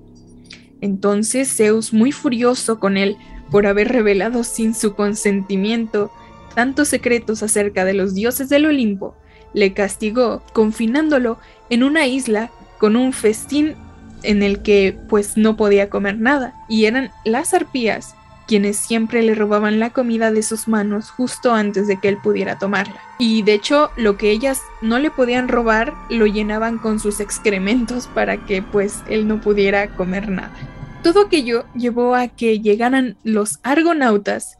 Entonces Zeus, muy furioso con él por haber revelado sin su consentimiento tantos secretos acerca de los dioses del Olimpo, le castigó confinándolo en una isla con un festín en el que pues no podía comer nada, y eran las arpías quienes siempre le robaban la comida de sus manos justo antes de que él pudiera tomarla. Y de hecho, lo que ellas no le podían robar lo llenaban con sus excrementos para que pues él no pudiera comer nada. Todo aquello llevó a que llegaran los argonautas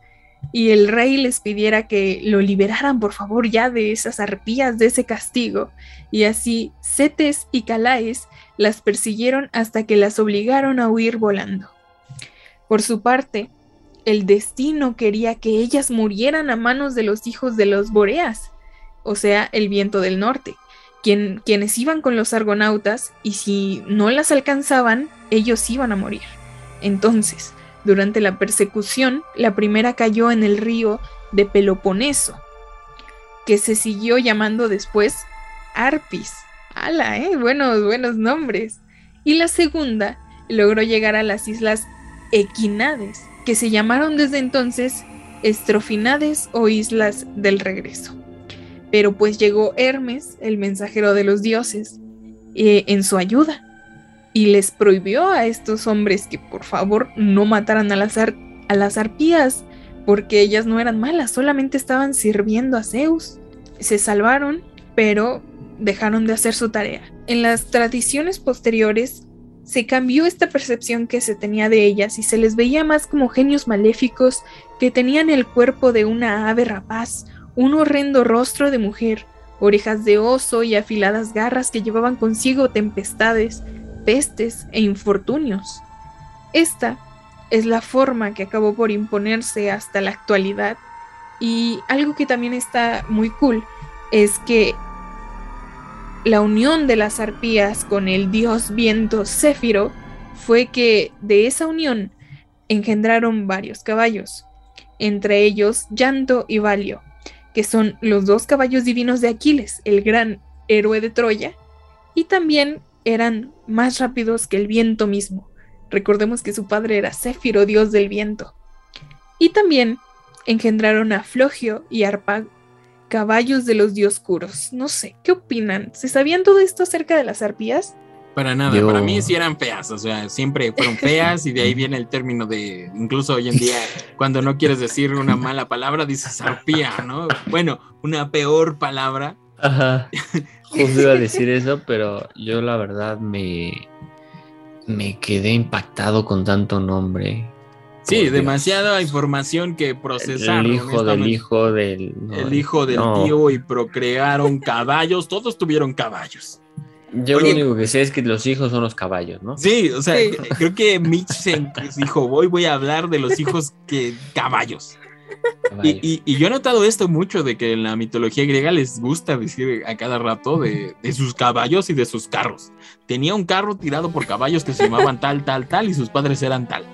y el rey les pidiera que lo liberaran por favor ya de esas arpías, de ese castigo. Y así Cetes y Calaes las persiguieron hasta que las obligaron a huir volando. Por su parte, el destino quería que ellas murieran a manos de los hijos de los Boreas, o sea, el viento del norte, quien, quienes iban con los argonautas y si no las alcanzaban, ellos iban a morir. Entonces, durante la persecución, la primera cayó en el río de Peloponeso, que se siguió llamando después Arpis. ¡Hala, eh! Buenos, buenos nombres. Y la segunda logró llegar a las islas Equinades, que se llamaron desde entonces Estrofinades o Islas del Regreso. Pero pues llegó Hermes, el mensajero de los dioses, eh, en su ayuda y les prohibió a estos hombres que por favor no mataran a las, a las arpías, porque ellas no eran malas, solamente estaban sirviendo a Zeus. Se salvaron, pero dejaron de hacer su tarea. En las tradiciones posteriores, se cambió esta percepción que se tenía de ellas y se les veía más como genios maléficos que tenían el cuerpo de una ave rapaz, un horrendo rostro de mujer, orejas de oso y afiladas garras que llevaban consigo tempestades, pestes e infortunios. Esta es la forma que acabó por imponerse hasta la actualidad y algo que también está muy cool es que la unión de las arpías con el dios viento Céfiro fue que de esa unión engendraron varios caballos, entre ellos Llanto y Valio, que son los dos caballos divinos de Aquiles, el gran héroe de Troya, y también eran más rápidos que el viento mismo. Recordemos que su padre era Céfiro, dios del viento. Y también engendraron a Flogio y Arpago, caballos de los dioscuros. No sé, ¿qué opinan? ¿Se sabían todo esto acerca de las arpías? Para nada, para mí sí eran feas, o sea, siempre fueron feas y de ahí viene el término de, incluso hoy en día, cuando no quieres decir una mala palabra, dices arpía, ¿no? Bueno, una peor palabra. Ajá. Justo iba a decir eso, pero yo la verdad me, me quedé impactado con tanto nombre. Sí, demasiada información que procesar. El hijo del hijo del. el hijo del tío y procrearon caballos, todos tuvieron caballos. Yo lo único que sé es que los hijos son los caballos, ¿no? Sí, o sea, creo que Mitch se dijo, voy, voy a hablar de los hijos que caballos. Y, yo he notado esto mucho de que en la mitología griega les gusta decir a cada rato de, de, sus caballos y de sus carros. Tenía un carro tirado por caballos que se llamaban tal, tal, tal y sus padres eran tal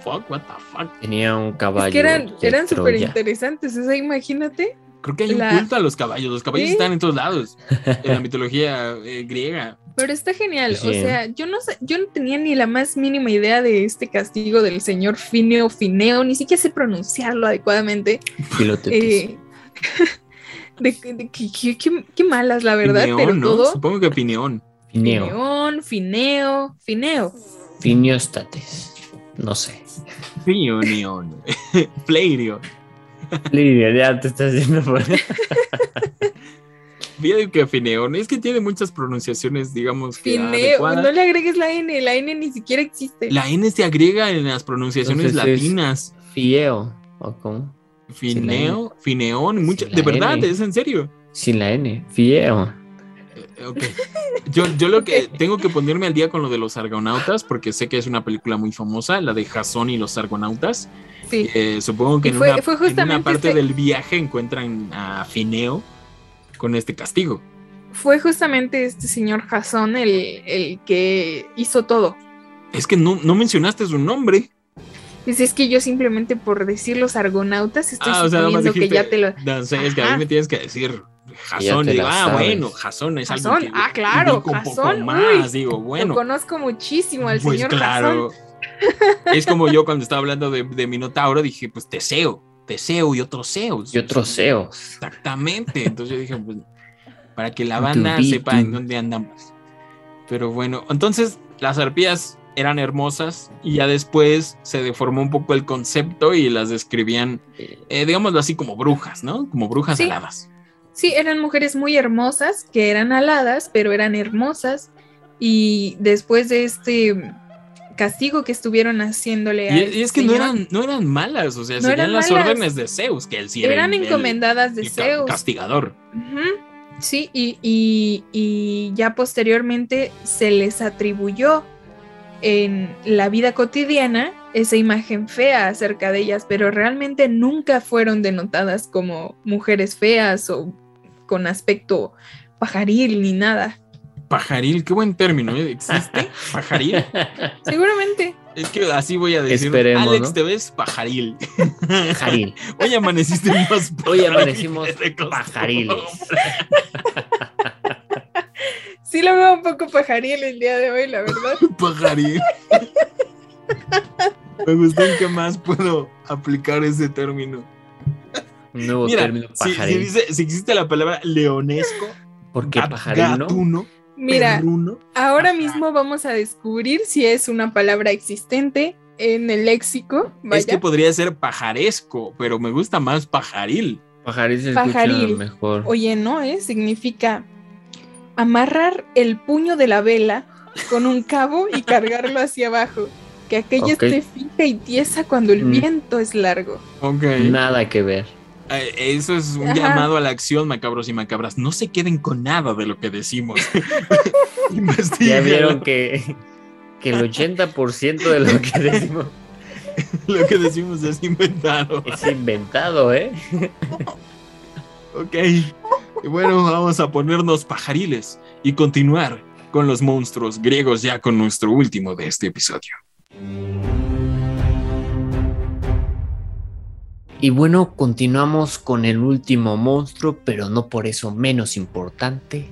fuck, what the fuck. Tenía un caballo. Es que eran, eran súper interesantes, o sea, imagínate. Creo que hay un culto a los caballos. Los caballos están en todos lados. En la mitología eh, griega. Pero está genial. O sea, yo no sé, yo no tenía ni la más mínima idea de este castigo del señor Fineo Fineo, ni siquiera sé pronunciarlo adecuadamente. Eh, de, qué, malas, la verdad. pero ¿no? todo. Supongo que Pineón. Fineo. Fineón, Fineo, Fineo. Finiostates. No sé. Fionion. Flairion. Flairion, ya te estás diciendo por Fíjate que Fineon es que tiene muchas pronunciaciones, digamos que. Fineo, no le agregues la N, la N ni siquiera existe. La N se agrega en las pronunciaciones latinas. fieo, ¿o cómo? Fineo, Fineón, mucho, de verdad, es en serio. Sin la N, fieo. Ok. Yo, yo lo que tengo que ponerme al día con lo de los argonautas, porque sé que es una película muy famosa, la de Jason y los argonautas. Sí. Eh, supongo que en, fue- una, fue en una parte este- del viaje encuentran a Fineo con este castigo. Fue justamente este señor Jason el, el que hizo todo. Es que no, no mencionaste su nombre. Dice, es que yo simplemente por decir los argonautas estoy Ah, o sea, suponiendo que ya te lo... No sé, es que a mí me tienes que decir Jason. digo, ah, sabes. bueno, Jason es Jason, algo que ah, claro, un poco más. uy, digo, Lo bueno. conozco muchísimo al Pues señor Jason. claro. es como yo cuando estaba hablando de, de Minotauro, dije, pues Teseo, Teseo y otros Zeus. Y otros SEOs. Exactamente. Entonces yo dije, pues, para que la banda sepa en dónde andamos. Pero bueno, entonces las arpías eran hermosas y ya después se deformó un poco el concepto y las describían, eh, digámoslo así, como brujas, ¿no? Como brujas Sí. aladas. Sí, eran mujeres muy hermosas, que eran aladas, pero eran hermosas. Y después de este castigo que estuvieron haciéndole a Y, este y es que no eran, no eran malas, o sea, No seguían las malas. órdenes de Zeus, que él sí era eran el- encomendadas de el Zeus. castigador. Sí, y, y- y ya posteriormente se les atribuyó en la vida cotidiana esa imagen fea acerca de ellas, pero realmente nunca fueron denotadas como mujeres feas o con aspecto pajaril ni nada. Pajaril, qué buen término, ¿eh? ¿existe? Pajaril. Seguramente. Es que así voy a decir. Esperemos, Alex, ¿no? te ves pajaril. Jaril. Hoy amaneciste más Hoy pajaril amanecimos pajariles. Sí lo veo un poco pajaril el día de hoy, la verdad. Pajaril. Me gustó en qué más puedo aplicar ese término. Un nuevo Mira, término si, si pajaril. dice- si existe la palabra leonesco, ¿Por qué gat- pajaril, no? gatuno, Mira, perruno, ahora mismo vamos a descubrir si es una palabra existente en el léxico. es que podría ser pajaresco, pero me gusta más pajaril. Pajaril se escucha Pajaril. mejor. Oye, no, ¿eh? Significa amarrar el puño de la vela con un cabo y cargarlo hacia abajo. Que aquella esté fija y tiesa cuando el Mm. viento es largo. Ok. Nada que ver. Eh, Eso es un Ajá. llamado a la acción, macabros y macabras. No se queden con nada de lo que decimos. Ya vieron que, que el 80% de lo que decimos Lo que decimos es inventado. es inventado, ¿eh? Ok. Y bueno, vamos a ponernos pajariles y continuar con los monstruos griegos ya con nuestro último de este episodio. Y bueno, continuamos con el último monstruo, pero no por eso menos importante,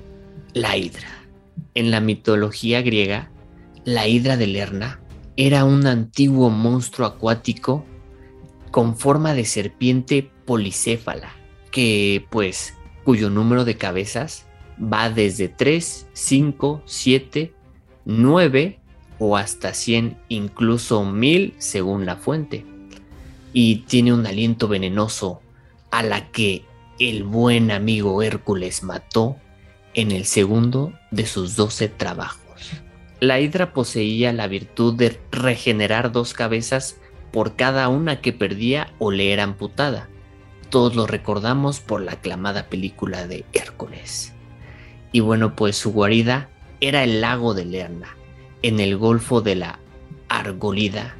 la hidra. En la mitología griega, la hidra de Lerna era un antiguo monstruo acuático con forma de serpiente policéfala, que pues cuyo número de cabezas va desde 3, 5, 7, 9 o hasta 100, incluso 1000 según la fuente y tiene un aliento venenoso a la que el buen amigo Hércules mató en el segundo de sus doce trabajos. La hidra poseía la virtud de regenerar dos cabezas por cada una que perdía o le era amputada. Todos lo recordamos por la aclamada película de Hércules. Y bueno, pues su guarida era el lago de Lerna, en el golfo de la Argolida,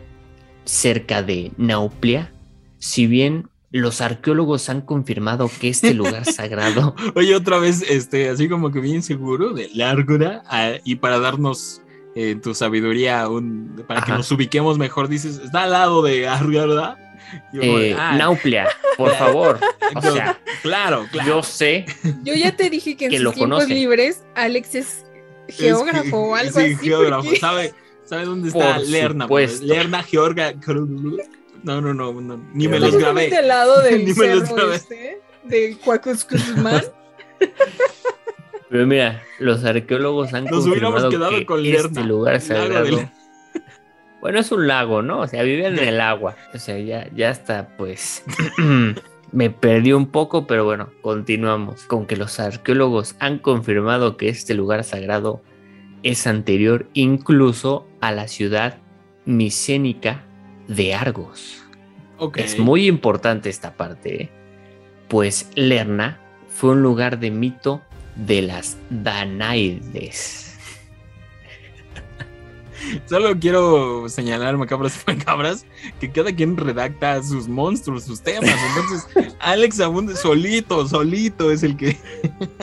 cerca de Nauplia, si bien los arqueólogos han confirmado que este lugar sagrado Oye, otra vez, este, así como que bien seguro de Lárgora, ah, y para darnos eh, tu sabiduría, un, para que nos ubiquemos mejor, dices, está al lado de Argara. Yo, eh, ah, Nauplia, por favor. O yo- sea, claro, claro. yo sé Yo ya te dije que en Que sus lo tiempos conoce. libres Alex es Es geógrafo que- o algo sí, así. geógrafo. porque- ¿Sabe, ¿Sabe dónde está Por Lerna? supuesto. Lerna, Georga. No, no, no, no, ni me los grabé. Lado del Ni me los grabé. este, de Cuacuzcuzmán. Pero mira, los arqueólogos han Nos hubiéramos confirmado quedado que con este Lerna, lugar lago de sagrado. Bueno, es un lago, ¿no? O sea, viven en el agua. O sea, ya, ya está, pues. Me perdí un poco, pero bueno, continuamos con que los arqueólogos han confirmado que este lugar sagrado es anterior incluso a la ciudad micénica de Argos. Ok. Es muy importante esta parte, ¿eh? pues Lerna fue un lugar de mito de las Danaides. Solo quiero señalar, macabras y macabras, que cada quien redacta sus monstruos, sus temas. Entonces, Alex Abunde solito, solito es el que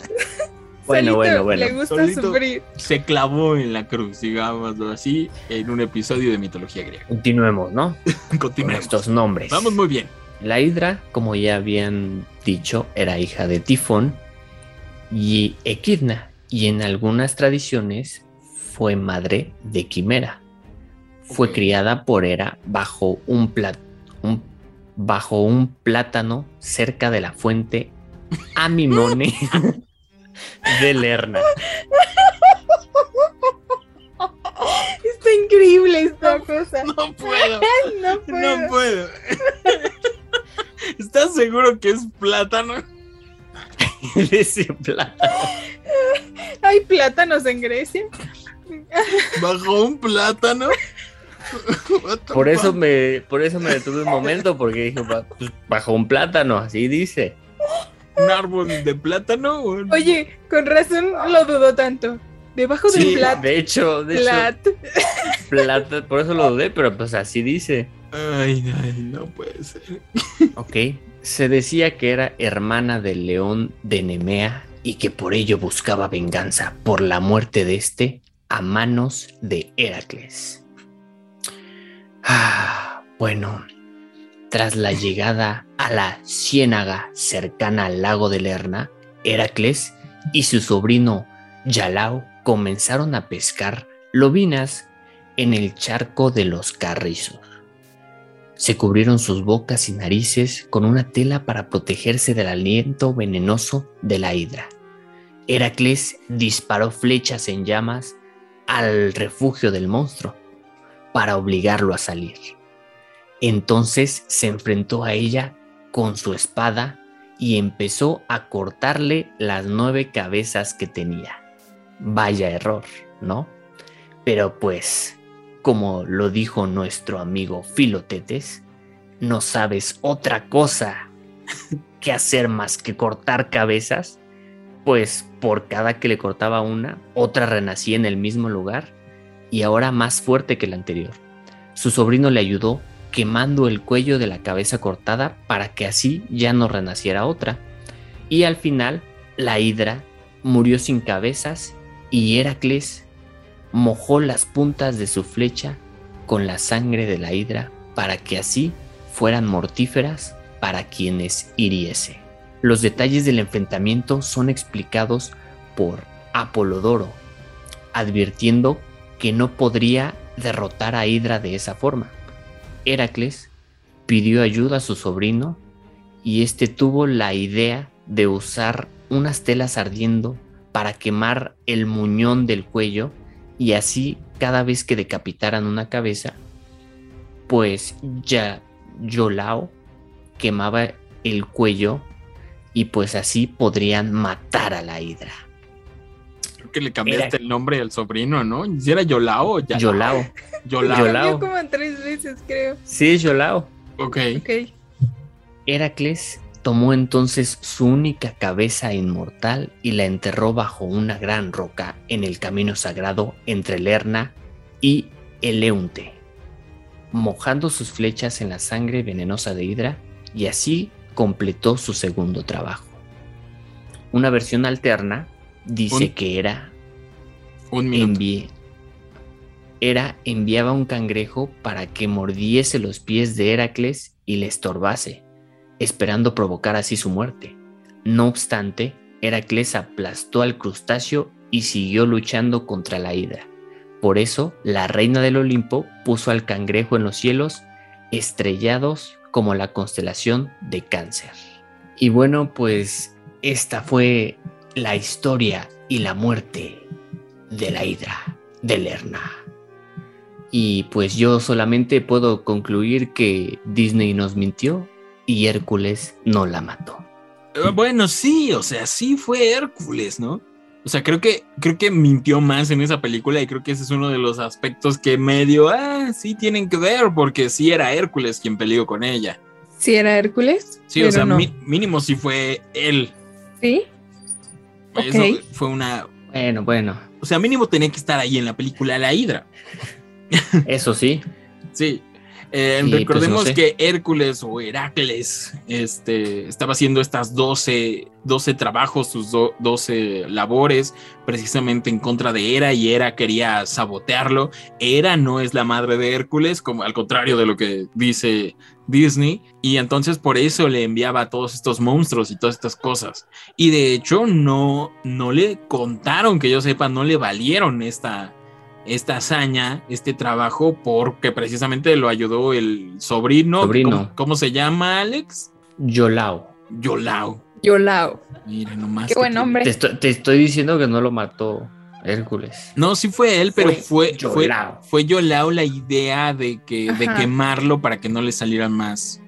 Bueno, Solito bueno, bueno. Le gusta Solito. sufrir. se clavó en la cruz, digámoslo así, en un episodio de mitología griega. Continuemos, ¿no? Con Continuemos. estos nombres. Vamos muy bien. La Hidra, como ya habían dicho, era hija de Tifón y Equidna, y en algunas tradiciones fue madre de Quimera. Fue criada por Hera bajo un, bajo un plátano cerca de la fuente Amimone de Lerna. Está increíble esta cosa. No puedo, No puedo. no puedo. ¿Estás seguro que es plátano? ese plátano. ¿Hay plátanos en Grecia? ¿Bajo un plátano? Por eso me, por eso me detuve un momento, porque dije, "Ba- pues, bajo un plátano, así dice. ¿Un árbol de plátano? Oye, con razón lo dudo tanto. Debajo Sí, del plat, De hecho, de hecho, plat. plata, por eso lo dudé, pero pues así dice. Ay, ay, no puede ser. Ok. Se decía que era hermana del león de Nemea y que por ello buscaba venganza por la muerte de este a manos de Heracles. Ah, bueno, tras la llegada a la ciénaga cercana al lago de Lerna, Heracles y su sobrino Yalao comenzaron a pescar lobinas en el charco de los carrizos. Se cubrieron sus bocas y narices con una tela para protegerse del aliento venenoso de la hidra. Heracles disparó flechas en llamas al refugio del monstruo para obligarlo a salir. Entonces se enfrentó a ella con su espada y empezó a cortarle las nueve cabezas que tenía. Vaya error, ¿no? Pero pues, como lo dijo nuestro amigo Filotetes, no sabes otra cosa que hacer más que cortar cabezas, pues por cada que le cortaba una, otra renacía en el mismo lugar y ahora más fuerte que la anterior. Su sobrino le ayudó quemando el cuello de la cabeza cortada para que así ya no renaciera otra. Y al final, la hidra murió sin cabezas y Heracles mojó las puntas de su flecha con la sangre de la hidra para que así fueran mortíferas para quienes hiriese. Los detalles del enfrentamiento son explicados por Apolodoro, advirtiendo que no podría derrotar a Hidra de esa forma. Heracles pidió ayuda a su sobrino y este tuvo la idea de usar unas telas ardiendo para quemar el muñón del cuello y así cada vez que decapitaran una cabeza, pues ya Yolao quemaba el cuello y pues así podrían matar a la hidra. Que le cambiaste Era- el nombre al sobrino, ¿no? Si era Yolao o ya. Yolao. Yolao. Yolao. Como tres veces, creo. Sí, es Yolao. Ok. Ok. Heracles tomó entonces su única cabeza inmortal y la enterró bajo una gran roca en el camino sagrado entre Lerna y Eleunte, mojando sus flechas en la sangre venenosa de Hidra y así completó su segundo trabajo. Una versión alterna dice Un- que era Un minuto. Hera enviaba un cangrejo para que mordiese los pies de Heracles y le estorbase, esperando provocar así su muerte. No obstante, Heracles aplastó al crustáceo y siguió luchando contra la hidra. Por eso, la reina del Olimpo puso al cangrejo en los cielos, estrellados como la constelación de Cáncer. Y bueno, pues esta fue la historia y la muerte de la hidra de Lerna. Y pues yo solamente puedo concluir que Disney nos mintió y Hércules no la mató. Eh, Bueno, sí, o sea, sí fue Hércules, ¿no? O sea, creo que, creo que mintió más en esa película y creo que ese es uno de los aspectos que medio, ah, sí tienen que ver, porque sí era Hércules quien peleó con ella. Sí era Hércules. Sí, pero o sea, no. mínimo sí fue él. ¿Sí? Eso fue una. Bueno, bueno, O sea, mínimo tenía que estar ahí en la película La Hidra. eso sí. Sí. Eh, Sí, pues, recordemos no sé. que Hércules o Heracles este, estaba haciendo estas 12, 12 trabajos, sus do- 12 labores, precisamente en contra de Hera, y Hera quería sabotearlo. Hera no es la madre de Hércules, como al contrario de lo que dice Disney, y entonces por eso le enviaba a todos estos monstruos y todas estas cosas. Y de hecho, no, no le contaron, que yo sepa, no le valieron esta, esta hazaña, este trabajo, porque precisamente lo ayudó el sobrino. Sobrino. ¿Cómo, cómo se llama, Alex? Yolao. Yolao. Yolao. Mira nomás. Qué buen tiene- nombre. Te estoy, te estoy diciendo que no lo mató Hércules. No, sí fue él, pero fue, Fue Yolao. fue Yolao la idea de que de quemarlo para que no le salieran más.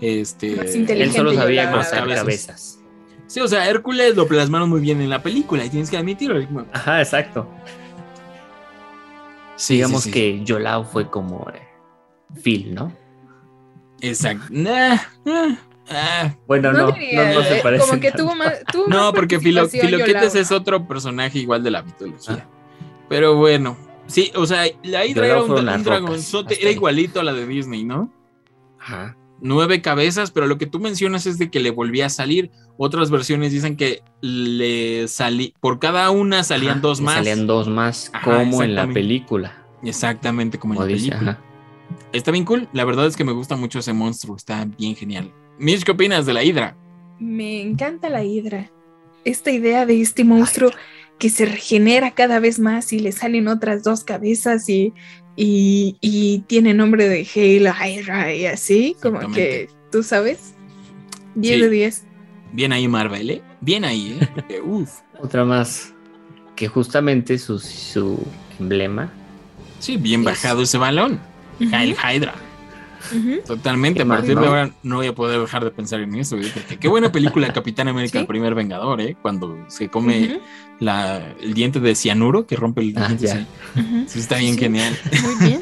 Este. Más Él solo sabía cortar Cabezas. cabezas. Sí, o sea, Hércules lo plasmaron muy bien en la película y tienes que admitirlo. Ajá, exacto. Sí, Digamos sí, sí. que Yolao fue como eh, Phil, ¿no? Exacto. Nah, ah, ah. Bueno, no, No, no, diría, no se eh, parece. Como que tanto. tuvo más. Tuvo No, más porque Filo- Filoquetes es otro personaje igual de la mitología. Pero bueno, sí, o sea, la Hidra Yolao era un, un dragonzote, era igualito a la de Disney, ¿no? Ajá. Nueve cabezas, pero lo que tú mencionas es de que le volvía a salir. Otras versiones dicen que le salí, por cada una salían Ajá, dos más. Salían dos más, Ajá, como en la película. Exactamente como en la dice, película. ajá. Está bien cool. La verdad es que me gusta mucho ese monstruo. Está bien genial. Mitch, ¿qué opinas de la Hidra? Me encanta la hidra. Esta idea de este monstruo que se regenera cada vez más y le salen otras dos cabezas y, y, y tiene nombre de Hail Hydra y así, como que, ¿tú sabes? 10 Sí. de 10. Bien ahí, Marvel, ¿eh? Bien ahí, ¿eh? Uf. Otra más, que justamente su, su emblema. Sí, bien Es- bajado ese balón. Hail Hydra. Totalmente. A partir de ¿no? ahora no voy a poder dejar de pensar en eso. ¿eh? Porque qué buena película Capitán América, Sí. el primer Vengador, ¿eh? Cuando se come la, el diente de cianuro que rompe el Ah, diente. Sí. Sí, está bien Sí. genial. Muy bien.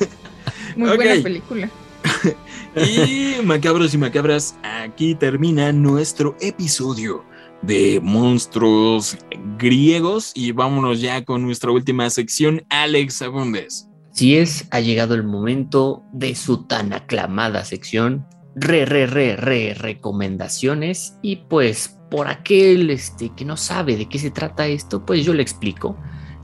Muy buena película. Y macabros y macabras, aquí termina nuestro episodio de monstruos griegos. Y vámonos ya con nuestra última sección, Alex Abundes. Así es, ha llegado el momento de su tan aclamada sección re, re, re, re, recomendaciones. Y pues, por aquel este, que no sabe de qué se trata esto, pues yo le explico.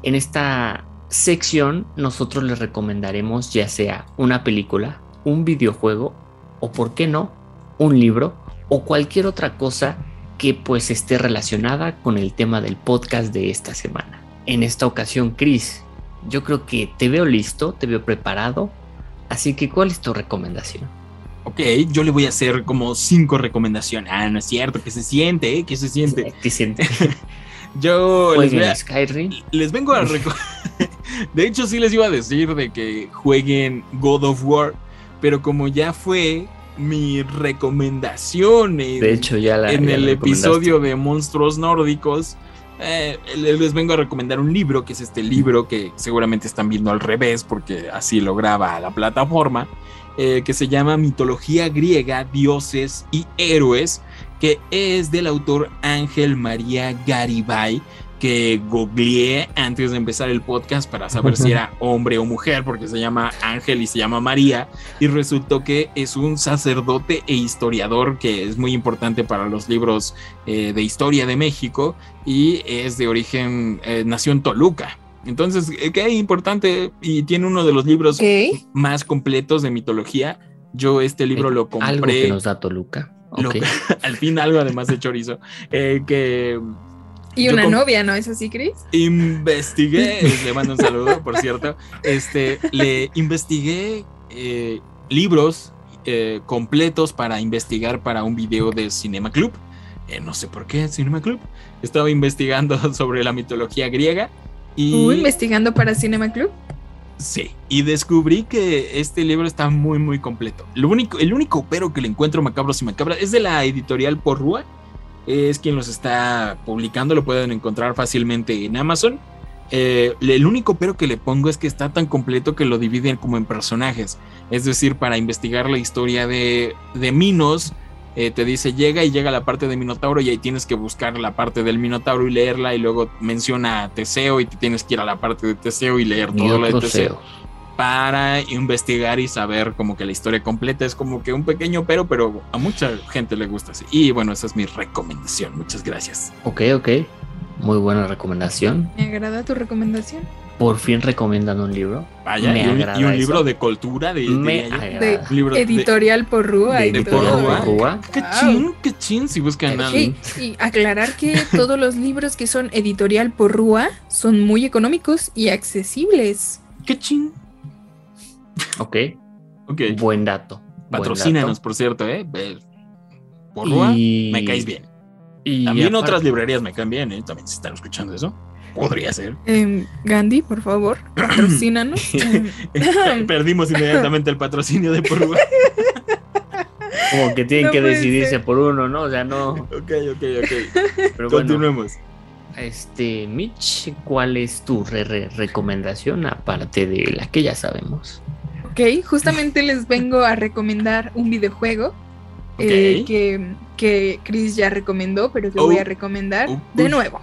En esta sección, nosotros les recomendaremos ya sea una película, un videojuego, o por qué no, un libro, o cualquier otra cosa que pues esté relacionada con el tema del podcast de esta semana. En esta ocasión, Chris, yo creo que te veo listo, te veo preparado. Así que, ¿cuál es tu recomendación? Ok, yo le voy a hacer como cinco recomendaciones. Ah, no es cierto, que se siente, ¿eh? Que se siente. ¿Qué sientes? Yo les, a- Skyrim. les vengo a De hecho, sí les iba a decir de que jueguen God of War, pero como ya fue mi recomendación en, De hecho, ya la. en ya el episodio de monstruos nórdicos, eh, les vengo a recomendar un libro, que es este libro que seguramente están viendo al revés, porque así lo graba la plataforma, eh, que se llama Mitología griega, dioses y héroes, que es del autor Ángel María Garibay, que googleé antes de empezar el podcast para saber si era hombre o mujer, porque se llama Ángel y se llama María, y resultó que es un sacerdote e historiador que es muy importante para los libros eh, de historia de México y es de origen, eh, nació en Toluca. Entonces, eh, qué importante y tiene uno de los libros más completos de mitología. Yo este libro lo Eh, Algo compré que nos da Toluca. Lo- al fin algo además de chorizo eh, que Y una novia, ¿no es así, Chris? investigué, le mando un saludo, por cierto, este, le investigué eh, libros eh, completos para investigar para un video de Cinema Club. Eh, no sé por qué Cinema Club. Estaba investigando sobre la mitología griega y, Uh, investigando para Cinema Club. sí, y descubrí que este libro está muy, muy completo. Lo único, el único pero que le encuentro macabros y macabras es de la editorial Porrúa. Es quien los está publicando, lo pueden encontrar fácilmente en Amazon. Eh, el único pero que le pongo es que está tan completo que lo dividen como en personajes. Es decir, para investigar la historia de, de Minos, eh, te dice llega y llega la parte de Minotauro y ahí tienes que buscar la parte del Minotauro y leerla y luego menciona a Teseo y te tienes que ir a la parte de Teseo y leer todo lo de Teseo. Para investigar y saber como que la historia completa es como que un pequeño pero, pero a mucha gente le gusta así. Y bueno, esa es mi recomendación. Muchas gracias. Ok, ok. Muy buena recomendación. Me agrada tu recomendación. Por fin recomiendan un libro. Vaya, Me y un, agrada y un eso. libro de cultura de, Me libro Editorial por Rúa y de- de. Porrúa. ¿eh? Rúa. Qué Wow. chin, qué chin si buscan a Hey, y aclarar que todos los libros que son editorial por Rúa son muy económicos y accesibles. Qué chin. Ok, Ok, buen dato. buen patrocínanos, dato. por cierto, ¿eh? Ve- Porrúa, Y- me caes bien. Y También aparte- otras librerías me caen bien, ¿eh? También se están escuchando eso. Podría ser. Em, Gandhi, por favor, patrocínanos. Perdimos inmediatamente el patrocinio de Porrúa. Como que tienen No que decidirse ser. por uno, ¿no? O sea, no. ok, ok, ok. Pero bueno, Continuemos. este, Mitch, ¿cuál es tu re- re- recomendación aparte de la que ya sabemos? Ok, justamente les vengo a recomendar un videojuego eh, que, que Chris ya recomendó, pero que Oh. voy a recomendar Oh, de nuevo.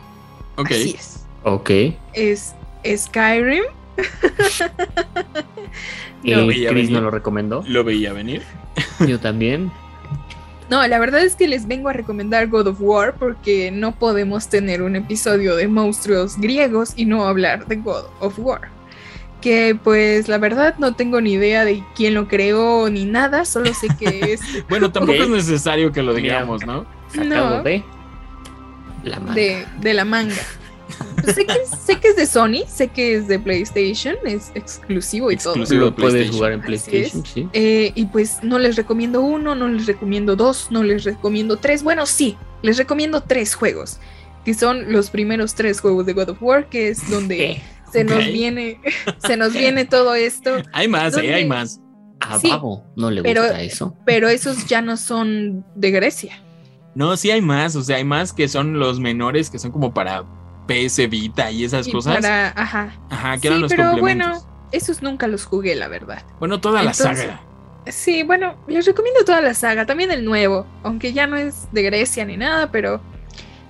Ok. Así es. Ok. Es Skyrim. Eh, No, veía Chris venir. no lo recomendó. Lo veía venir. Yo también. No, la verdad es que les vengo a recomendar God of War porque no podemos tener un episodio de monstruos griegos y no hablar de God of War. Que pues la verdad no tengo ni idea de quién lo creó ni nada, solo sé que es Bueno, tampoco es necesario que lo digamos, ¿no? Sacado No. de la mano. de, de la manga. Sé, que, sé que es de Sony, sé que es de PlayStation, es exclusivo y todo. Exclusivo. Lo puedes jugar en PlayStation, sí. Eh, y pues no les recomiendo uno, no les recomiendo dos, no les recomiendo tres. Bueno, sí, les recomiendo tres juegos, que son los primeros tres juegos de God of War, que es donde Se nos viene, se nos viene todo esto. Hay más, ¿eh? Hay más. a Sí, Babo no le pero- gusta eso. Pero esos ya no son de Grecia. No, sí hay más. O sea, hay más que son los menores que son como para PS Vita y esas Y cosas. para, ajá. Ajá, que Sí, eran los pero complementos. bueno, esos nunca los jugué, la verdad. Bueno, toda la saga. Sí, bueno, les recomiendo toda la saga, también el nuevo, aunque ya no es de Grecia ni nada, pero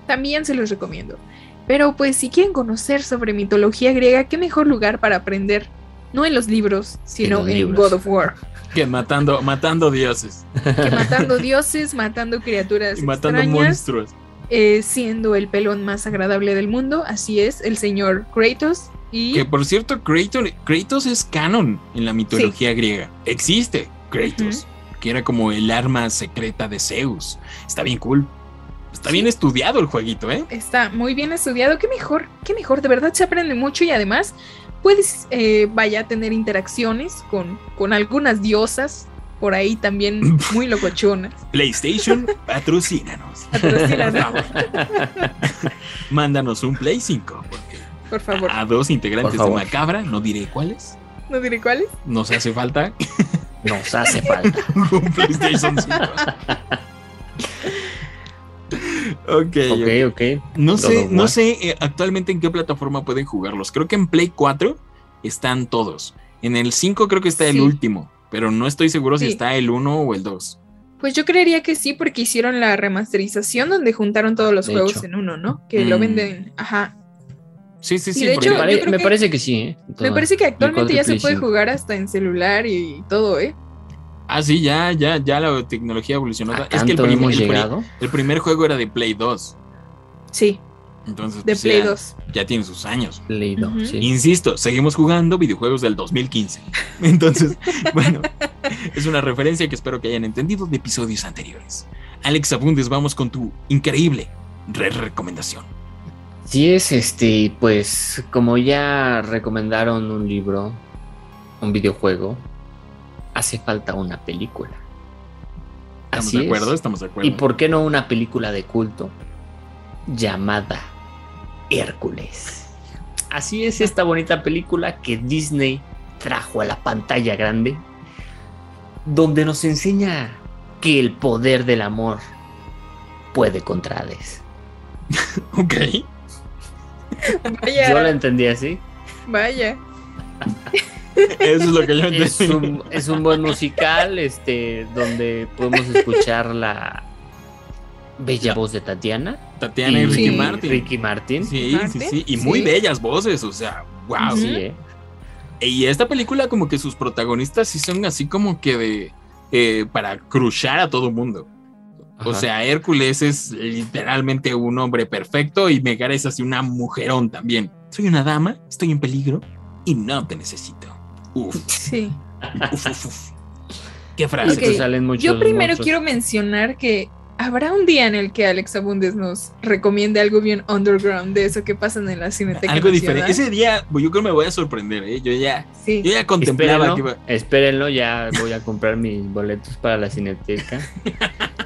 también se los recomiendo. Pero pues si quieren conocer sobre mitología griega, qué mejor lugar para aprender, no en los libros, sino en, libros. God of War, Que matando, matando dioses que matando dioses, matando criaturas y matando extrañas, monstruos. eh, siendo el pelón más agradable del mundo, así es, el señor Kratos y Que por cierto, Kratos, Kratos es canon en la mitología griega. Existe Kratos, que era como el arma secreta de Zeus. Está bien cool. Está bien estudiado el jueguito, ¿eh? está muy bien estudiado. Qué mejor, qué mejor. De verdad se aprende mucho y además puedes, eh, vaya, tener interacciones con, con algunas diosas por ahí también muy locochonas. PlayStation, patrocínanos. Patrocínanos, Mándanos un Play 5. Porque por favor. a dos integrantes de. Macabra, no diré cuáles, No diré cuáles. nos hace falta Nos hace falta. un PlayStation 5. ok, ok, ok. ok. No God sé, no sé eh, actualmente en qué plataforma pueden jugarlos. Creo que en Play 4 están todos. En el 5 creo que está el último, pero no estoy seguro si está el 1 o el 2. Pues yo creería que sí, porque hicieron la remasterización donde juntaron todos los De juegos hecho. en uno, ¿no? Que lo Mm. venden. Ajá. Sí, sí, sí. de porque- hecho, me, pare- yo creo me que- parece que sí, ¿eh? Me parece que actualmente 4 y ya se puede 5. jugar hasta en celular y todo, ¿eh? Ah, sí, ya, ya, ya la tecnología evolucionó. ¿A Es que el hemos el pri- llegado? el primer juego era de Play 2. Sí, Entonces, de pues, Play ya, 2. ya tiene sus años. Leído, Ujú. sí. Insisto, seguimos jugando videojuegos del 2015. Entonces, bueno, es una referencia que espero que hayan entendido de episodios anteriores. Alex Abundes, vamos con tu increíble re recomendación. Sí es, este, pues como ya recomendaron un libro, un videojuego, hace falta una película. ¿Estamos Así de acuerdo? es. ¿Estamos de acuerdo? ¿Y por qué no una película de culto llamada Hércules? Así es esta bonita película que Disney trajo a la pantalla grande, donde nos enseña que el poder del amor puede contra Hades. Ok. Vaya, Yo la entendí así. vaya. Eso es lo que yo Es entendí. un, es un buen musical, este, donde podemos escuchar la, Bella La- voz de Tatiana. Tatiana y. Ricky Martin. Ricky Martin. Sí, sí, Martin, sí. Y muy sí. bellas voces, o sea, wow. Sí, ¿eh? Y esta película, como que sus protagonistas sí son así como que de. eh, para crushar a todo mundo. O sea, Hércules es literalmente un hombre perfecto y Megara es así una mujerón también. Soy una dama, estoy en peligro y no te necesito. Uf, Sí. uf, uf, uf. Qué frase. Ok, pues salen muchos Yo primero quiero mencionar que habrá un día en el que Alex Abundes nos recomiende algo bien underground de eso que pasa en la Cineteca Algo Nacional. diferente. Ese día, pues, yo creo que me voy a sorprender, ¿eh? Yo ya, Sí. yo ya contemplaba Espérenlo, ya voy a comprar mis boletos para la cineteca.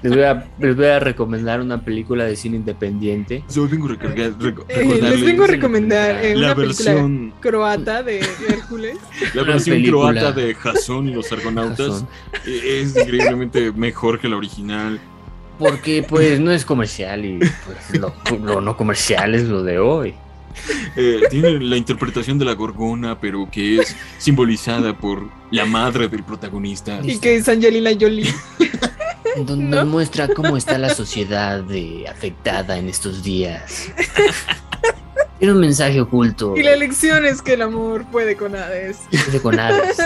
Les voy a, les voy a recomendar una película de cine independiente. Yo vengo a recargar- reco- Eh, les vengo a recomendar eh, la una versión, croata de Hércules. la versión película. croata de Jason y los argonautas. Jason. Eh, Es increíblemente mejor que la original. Porque pues no es comercial y pues, lo, lo no comercial es lo de hoy. Eh, tiene la interpretación de la gorgona, pero que es simbolizada por la madre del protagonista. y que es Angelina Jolie. Donde ¿No? muestra cómo está la sociedad de- afectada en estos días. Tiene un mensaje oculto Y la lección es que el amor puede con Hades. de con Hades.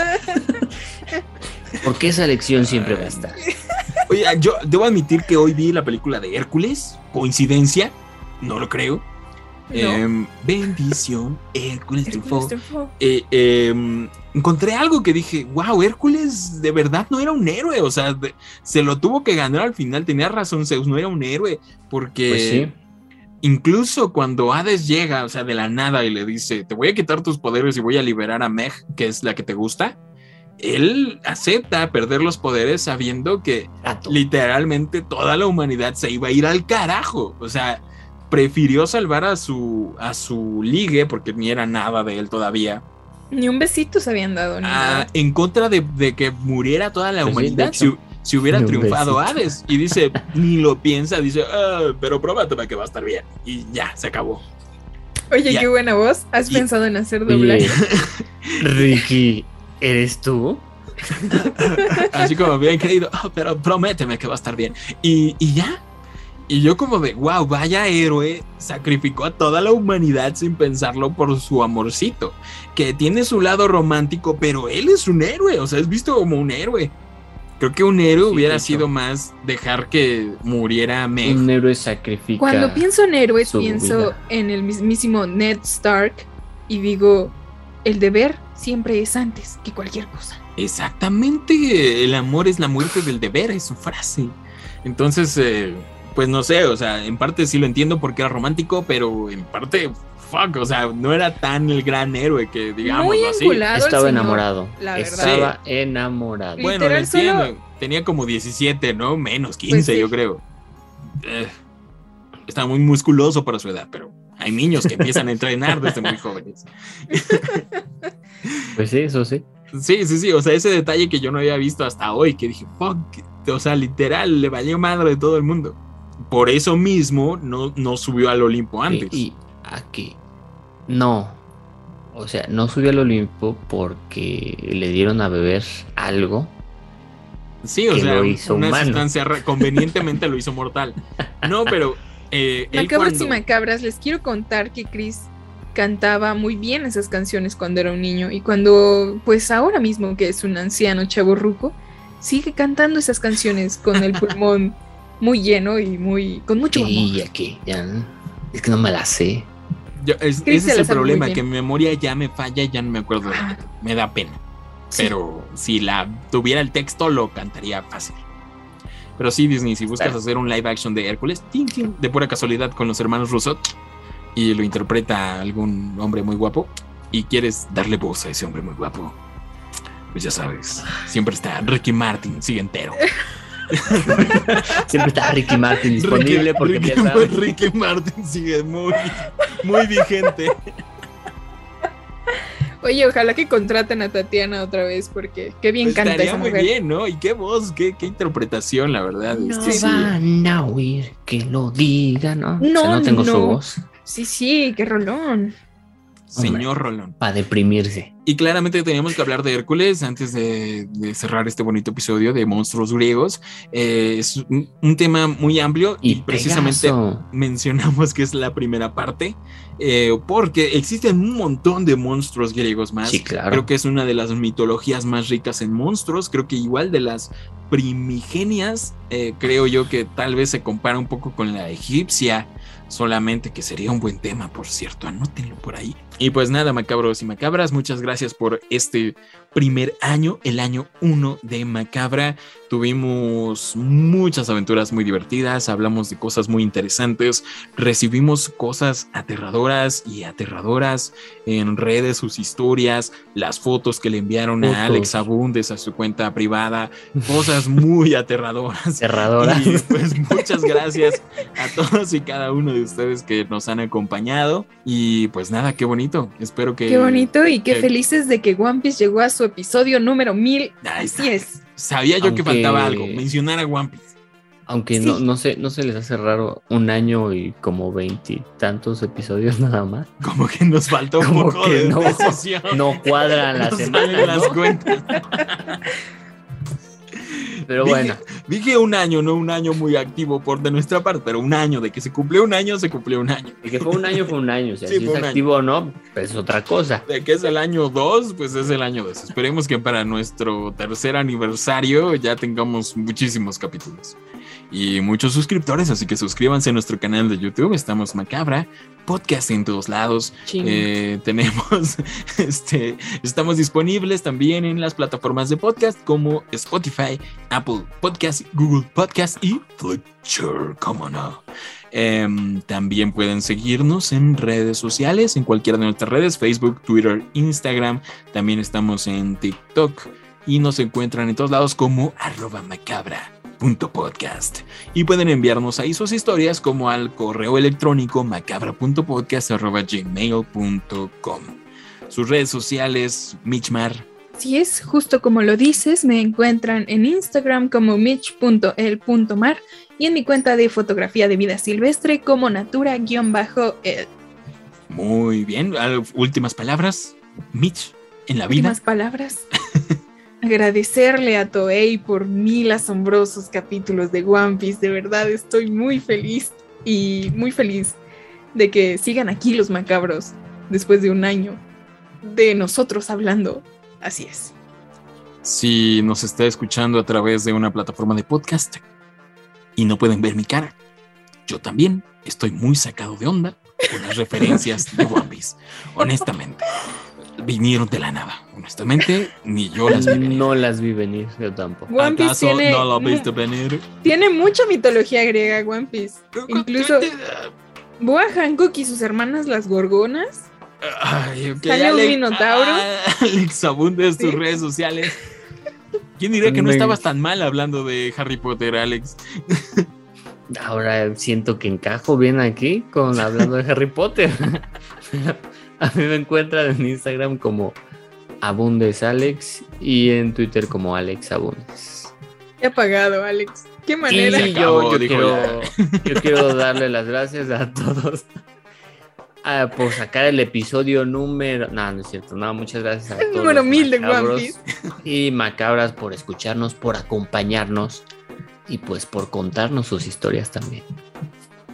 Porque esa lección siempre va a estar. Oye, yo debo admitir que hoy vi la película de Hércules. ¿Coincidencia? No lo creo. No. Em, bendición, Hércules triunfó. Hércules triunfó. Eh, em, encontré algo que dije, wow, Hércules de verdad no era un héroe, o sea, de- se lo tuvo que ganar al final, tenía razón Zeus, no era un héroe, porque Pues sí. incluso cuando Hades llega, o sea, de la nada y le dice, te voy a quitar tus poderes y voy a liberar a Meg, que es la que te gusta, él acepta perder los poderes sabiendo que literalmente toda la humanidad se iba a ir al carajo. O sea, prefirió salvar a su, a su ligue, porque ni era nada de él todavía, Ni un besito se habían dado, ni a- nada. en contra de, de que muriera toda la Pues humanidad. hecho. si, si hubiera triunfado besito. Hades. Y dice, ni lo piensa, dice, "Ah, pero pruébateme que va a estar bien. Y ya, se acabó. Oye, ya. qué buena voz. ¿Has Y- pensado en hacer doblaje? Ricky, ¿eres tú? Así como bien creído, "Ah, pero prométeme que va a estar bien. Y, y ya. Y yo como de, wow, vaya héroe, sacrificó a toda la humanidad sin pensarlo por su amorcito, que tiene su lado romántico, pero él es un héroe, o sea, es visto como un héroe. Creo que un héroe Sí, hubiera sido más dejar que muriera Meg. Un héroe sacrifica. Cuando pienso en héroes, pienso vida. en el mismísimo Ned Stark y digo, el deber siempre es antes que cualquier cosa. Exactamente, el amor es la muerte del deber, es su frase. Entonces, eh, pues no sé, o sea, en parte sí lo entiendo porque era romántico, pero en parte, fuck, o sea, no era tan el gran héroe que digamos Muy así. Estaba señor, enamorado. la verdad. Estaba enamorado. Bueno, lo solo- entiendo, tenía como 17, ¿no? Menos 15, Pues sí. yo creo. Eh, estaba muy musculoso para su edad, pero hay niños que empiezan a entrenar desde muy jóvenes. Pues sí, eso sí. Sí, sí, sí, o sea, ese detalle que yo no había visto hasta hoy, que dije, fuck, o sea, literal, le valió madre de todo el mundo. Por eso mismo no, no subió al Olimpo antes. Y, aquí. No. O sea, no subió al Olimpo porque le dieron a beber algo. sí, o sea, una humano. sustancia convenientemente lo hizo mortal. No, pero eh, cuando- y macabras, les quiero contar que Chris cantaba muy bien esas canciones cuando era un niño y cuando, pues ahora mismo que es un anciano chavo ruco, sigue cantando esas canciones con el pulmón muy lleno y muy con mucho amor. Y aquí, ya. ¿no? Es que no me la sé. yo- es- ese se es el problema, que mi memoria ya me falla y ya no me acuerdo de Ah. nada. Me da pena. Sí. Pero si la tuviera el texto, lo cantaría fácil. Pero sí, Disney, si buscas hacer un live action de Hércules, de pura casualidad con los hermanos Russo, y lo interpreta algún hombre muy guapo, y quieres darle voz a ese hombre muy guapo, pues ya sabes, siempre está Ricky Martin, sigue entero. Siempre está Ricky Martin disponible Ricky- porque Ricky, ya saben. Ricky Martin sigue muy, muy vigente. Oye, ojalá que contraten a Tatiana otra vez porque qué bien Pues canta estaría esa muy mujer. bien, ¿no? Y qué voz, qué, qué interpretación, la verdad. No este, sí. van a oír que lo diga, ¿no? No, o sea, no tengo su voz Sí, sí, qué rolón. Señor Rolón. para deprimirse. Y claramente teníamos que hablar de Hércules antes de, de cerrar este bonito episodio de monstruos griegos. Eh, es un, un, tema muy amplio y, y precisamente mencionamos que es la primera parte, eh, porque existen un montón de monstruos griegos más. Sí, claro. Creo que es una de las mitologías más ricas en monstruos, creo que igual de las primigenias, eh, creo yo que tal vez se compara un poco con la egipcia solamente que sería un buen tema, por cierto, anótenlo por ahí. Y pues nada, macabros y macabras, muchas gracias por este primer año, el año 1 de Macabra. Tuvimos muchas aventuras muy divertidas, hablamos de cosas muy interesantes, recibimos cosas aterradoras y aterradoras en redes, sus historias, las fotos que le enviaron fotos. a Alex Abundes a su cuenta privada, cosas muy aterradoras. Aterradoras. Y pues muchas gracias a todos y cada uno de ustedes que nos han acompañado. Y pues nada, qué bonito. Espero que. Qué bonito y qué felices de que One Piece llegó a su episodio número 1000. Así es. Sabía yo Aunque, que faltaba algo, mencionar a One Piece. Aunque sí. no, no, sé, no se les hace raro un año y como veintitantos episodios nada más. Como que nos faltó un como poco que de no, no cuadran las Nos semanas. salen las ¿no? cuentas. Pero bueno, Dije un año, no un año muy activo por de nuestra parte, pero un año, de que se cumplió un año, se cumplió un año. el que fue un año fue un año. O sea, Sí, si es año. activo o no, pues es otra cosa. De que es el año 2, pues es el año 2. Esperemos que para nuestro tercer aniversario ya tengamos muchísimos capítulos y muchos suscriptores, así que suscríbanse a nuestro canal de YouTube, estamos Macabra, podcast en todos lados. Eh, tenemos, este, estamos disponibles también en las plataformas de podcast como Spotify, Apple Podcast, Google Podcast y Fletcher, cómo no. Eh, también pueden seguirnos en redes sociales, en cualquiera de nuestras redes, Facebook, Twitter, Instagram. También estamos en TikTok y nos encuentran en todos lados como arroba macabra. Podcast. Y pueden enviarnos ahí sus historias como al correo electrónico macabra.podcast.gmail.com. Sus redes sociales, Mitchmar. Si es justo como lo dices, me encuentran en Instagram como mitch.el.mar y en mi cuenta de fotografía de vida silvestre como natura-el. Muy bien. Últimas palabras, Mitch, en la vida. Últimas palabras. Agradecerle a Toei por mil asombrosos capítulos de One Piece. De verdad estoy muy feliz y muy feliz de que sigan aquí los macabros después de un año de nosotros hablando. Así es. Si nos está escuchando a través de una plataforma de podcast y no pueden ver mi cara, yo también estoy muy sacado de onda con las referencias de One Piece. Honestamente, vinieron de la nada. Honestamente, ni yo las vi venir. No las vi venir, yo tampoco. One Piece ¿Acaso tiene, no lo viste venir? tiene mucha mitología griega One Piece. Incluso Boa Hancock y sus hermanas las gorgonas. Ay, ok, Sale un Alex- minotauro. ah, Alex Abundes, tus Sí. redes sociales. ¿Quién diría que no estabas tan mal hablando de Harry Potter, Alex? Ahora siento que encajo bien aquí con hablando de Harry Potter. A mí me encuentran en Instagram como Abundes Alex y en Twitter como Alex Abundes. Qué apagado, Alex. Qué Y manera. Se yo, yo quiero, yo quiero darle las gracias a todos ah, por sacar el episodio número. No, no es cierto. No, muchas gracias a El todos. número mil de One Piece. Y macabras por escucharnos, por acompañarnos y pues por contarnos sus historias también.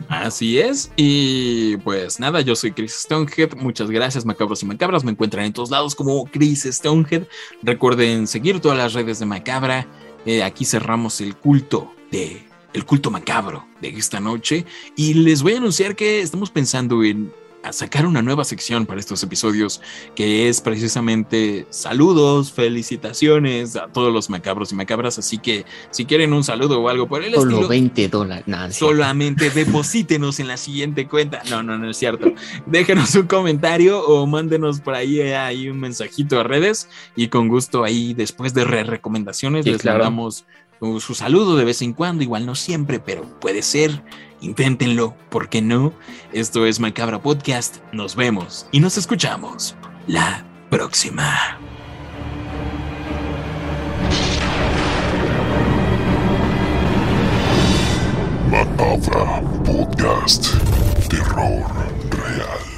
Así es. Y pues nada, yo soy Chris Stonehead. Muchas gracias, macabros y macabras. Me encuentran en todos lados como Chris Stonehead. Recuerden seguir todas las redes de Macabra. Eh, aquí cerramos el culto de el culto macabro de esta noche. Y les voy a anunciar que estamos pensando en a sacar una nueva sección para estos episodios que es precisamente saludos, felicitaciones a todos los macabros y macabras. Así que si quieren un saludo o algo por el Solo estilo, 20 dólares. Nah, solamente deposítenos en la siguiente cuenta. No, no, no es cierto. Déjenos un comentario o mándenos por ahí, eh, ahí un mensajito a redes y con gusto ahí después de re recomendaciones Sí, les claro. mandamos su saludo de vez en cuando, igual no siempre, pero puede ser. Inténtenlo, ¿por qué no? Esto es Macabra Podcast. Nos vemos y nos escuchamos la próxima. Macabra Podcast. Terror real.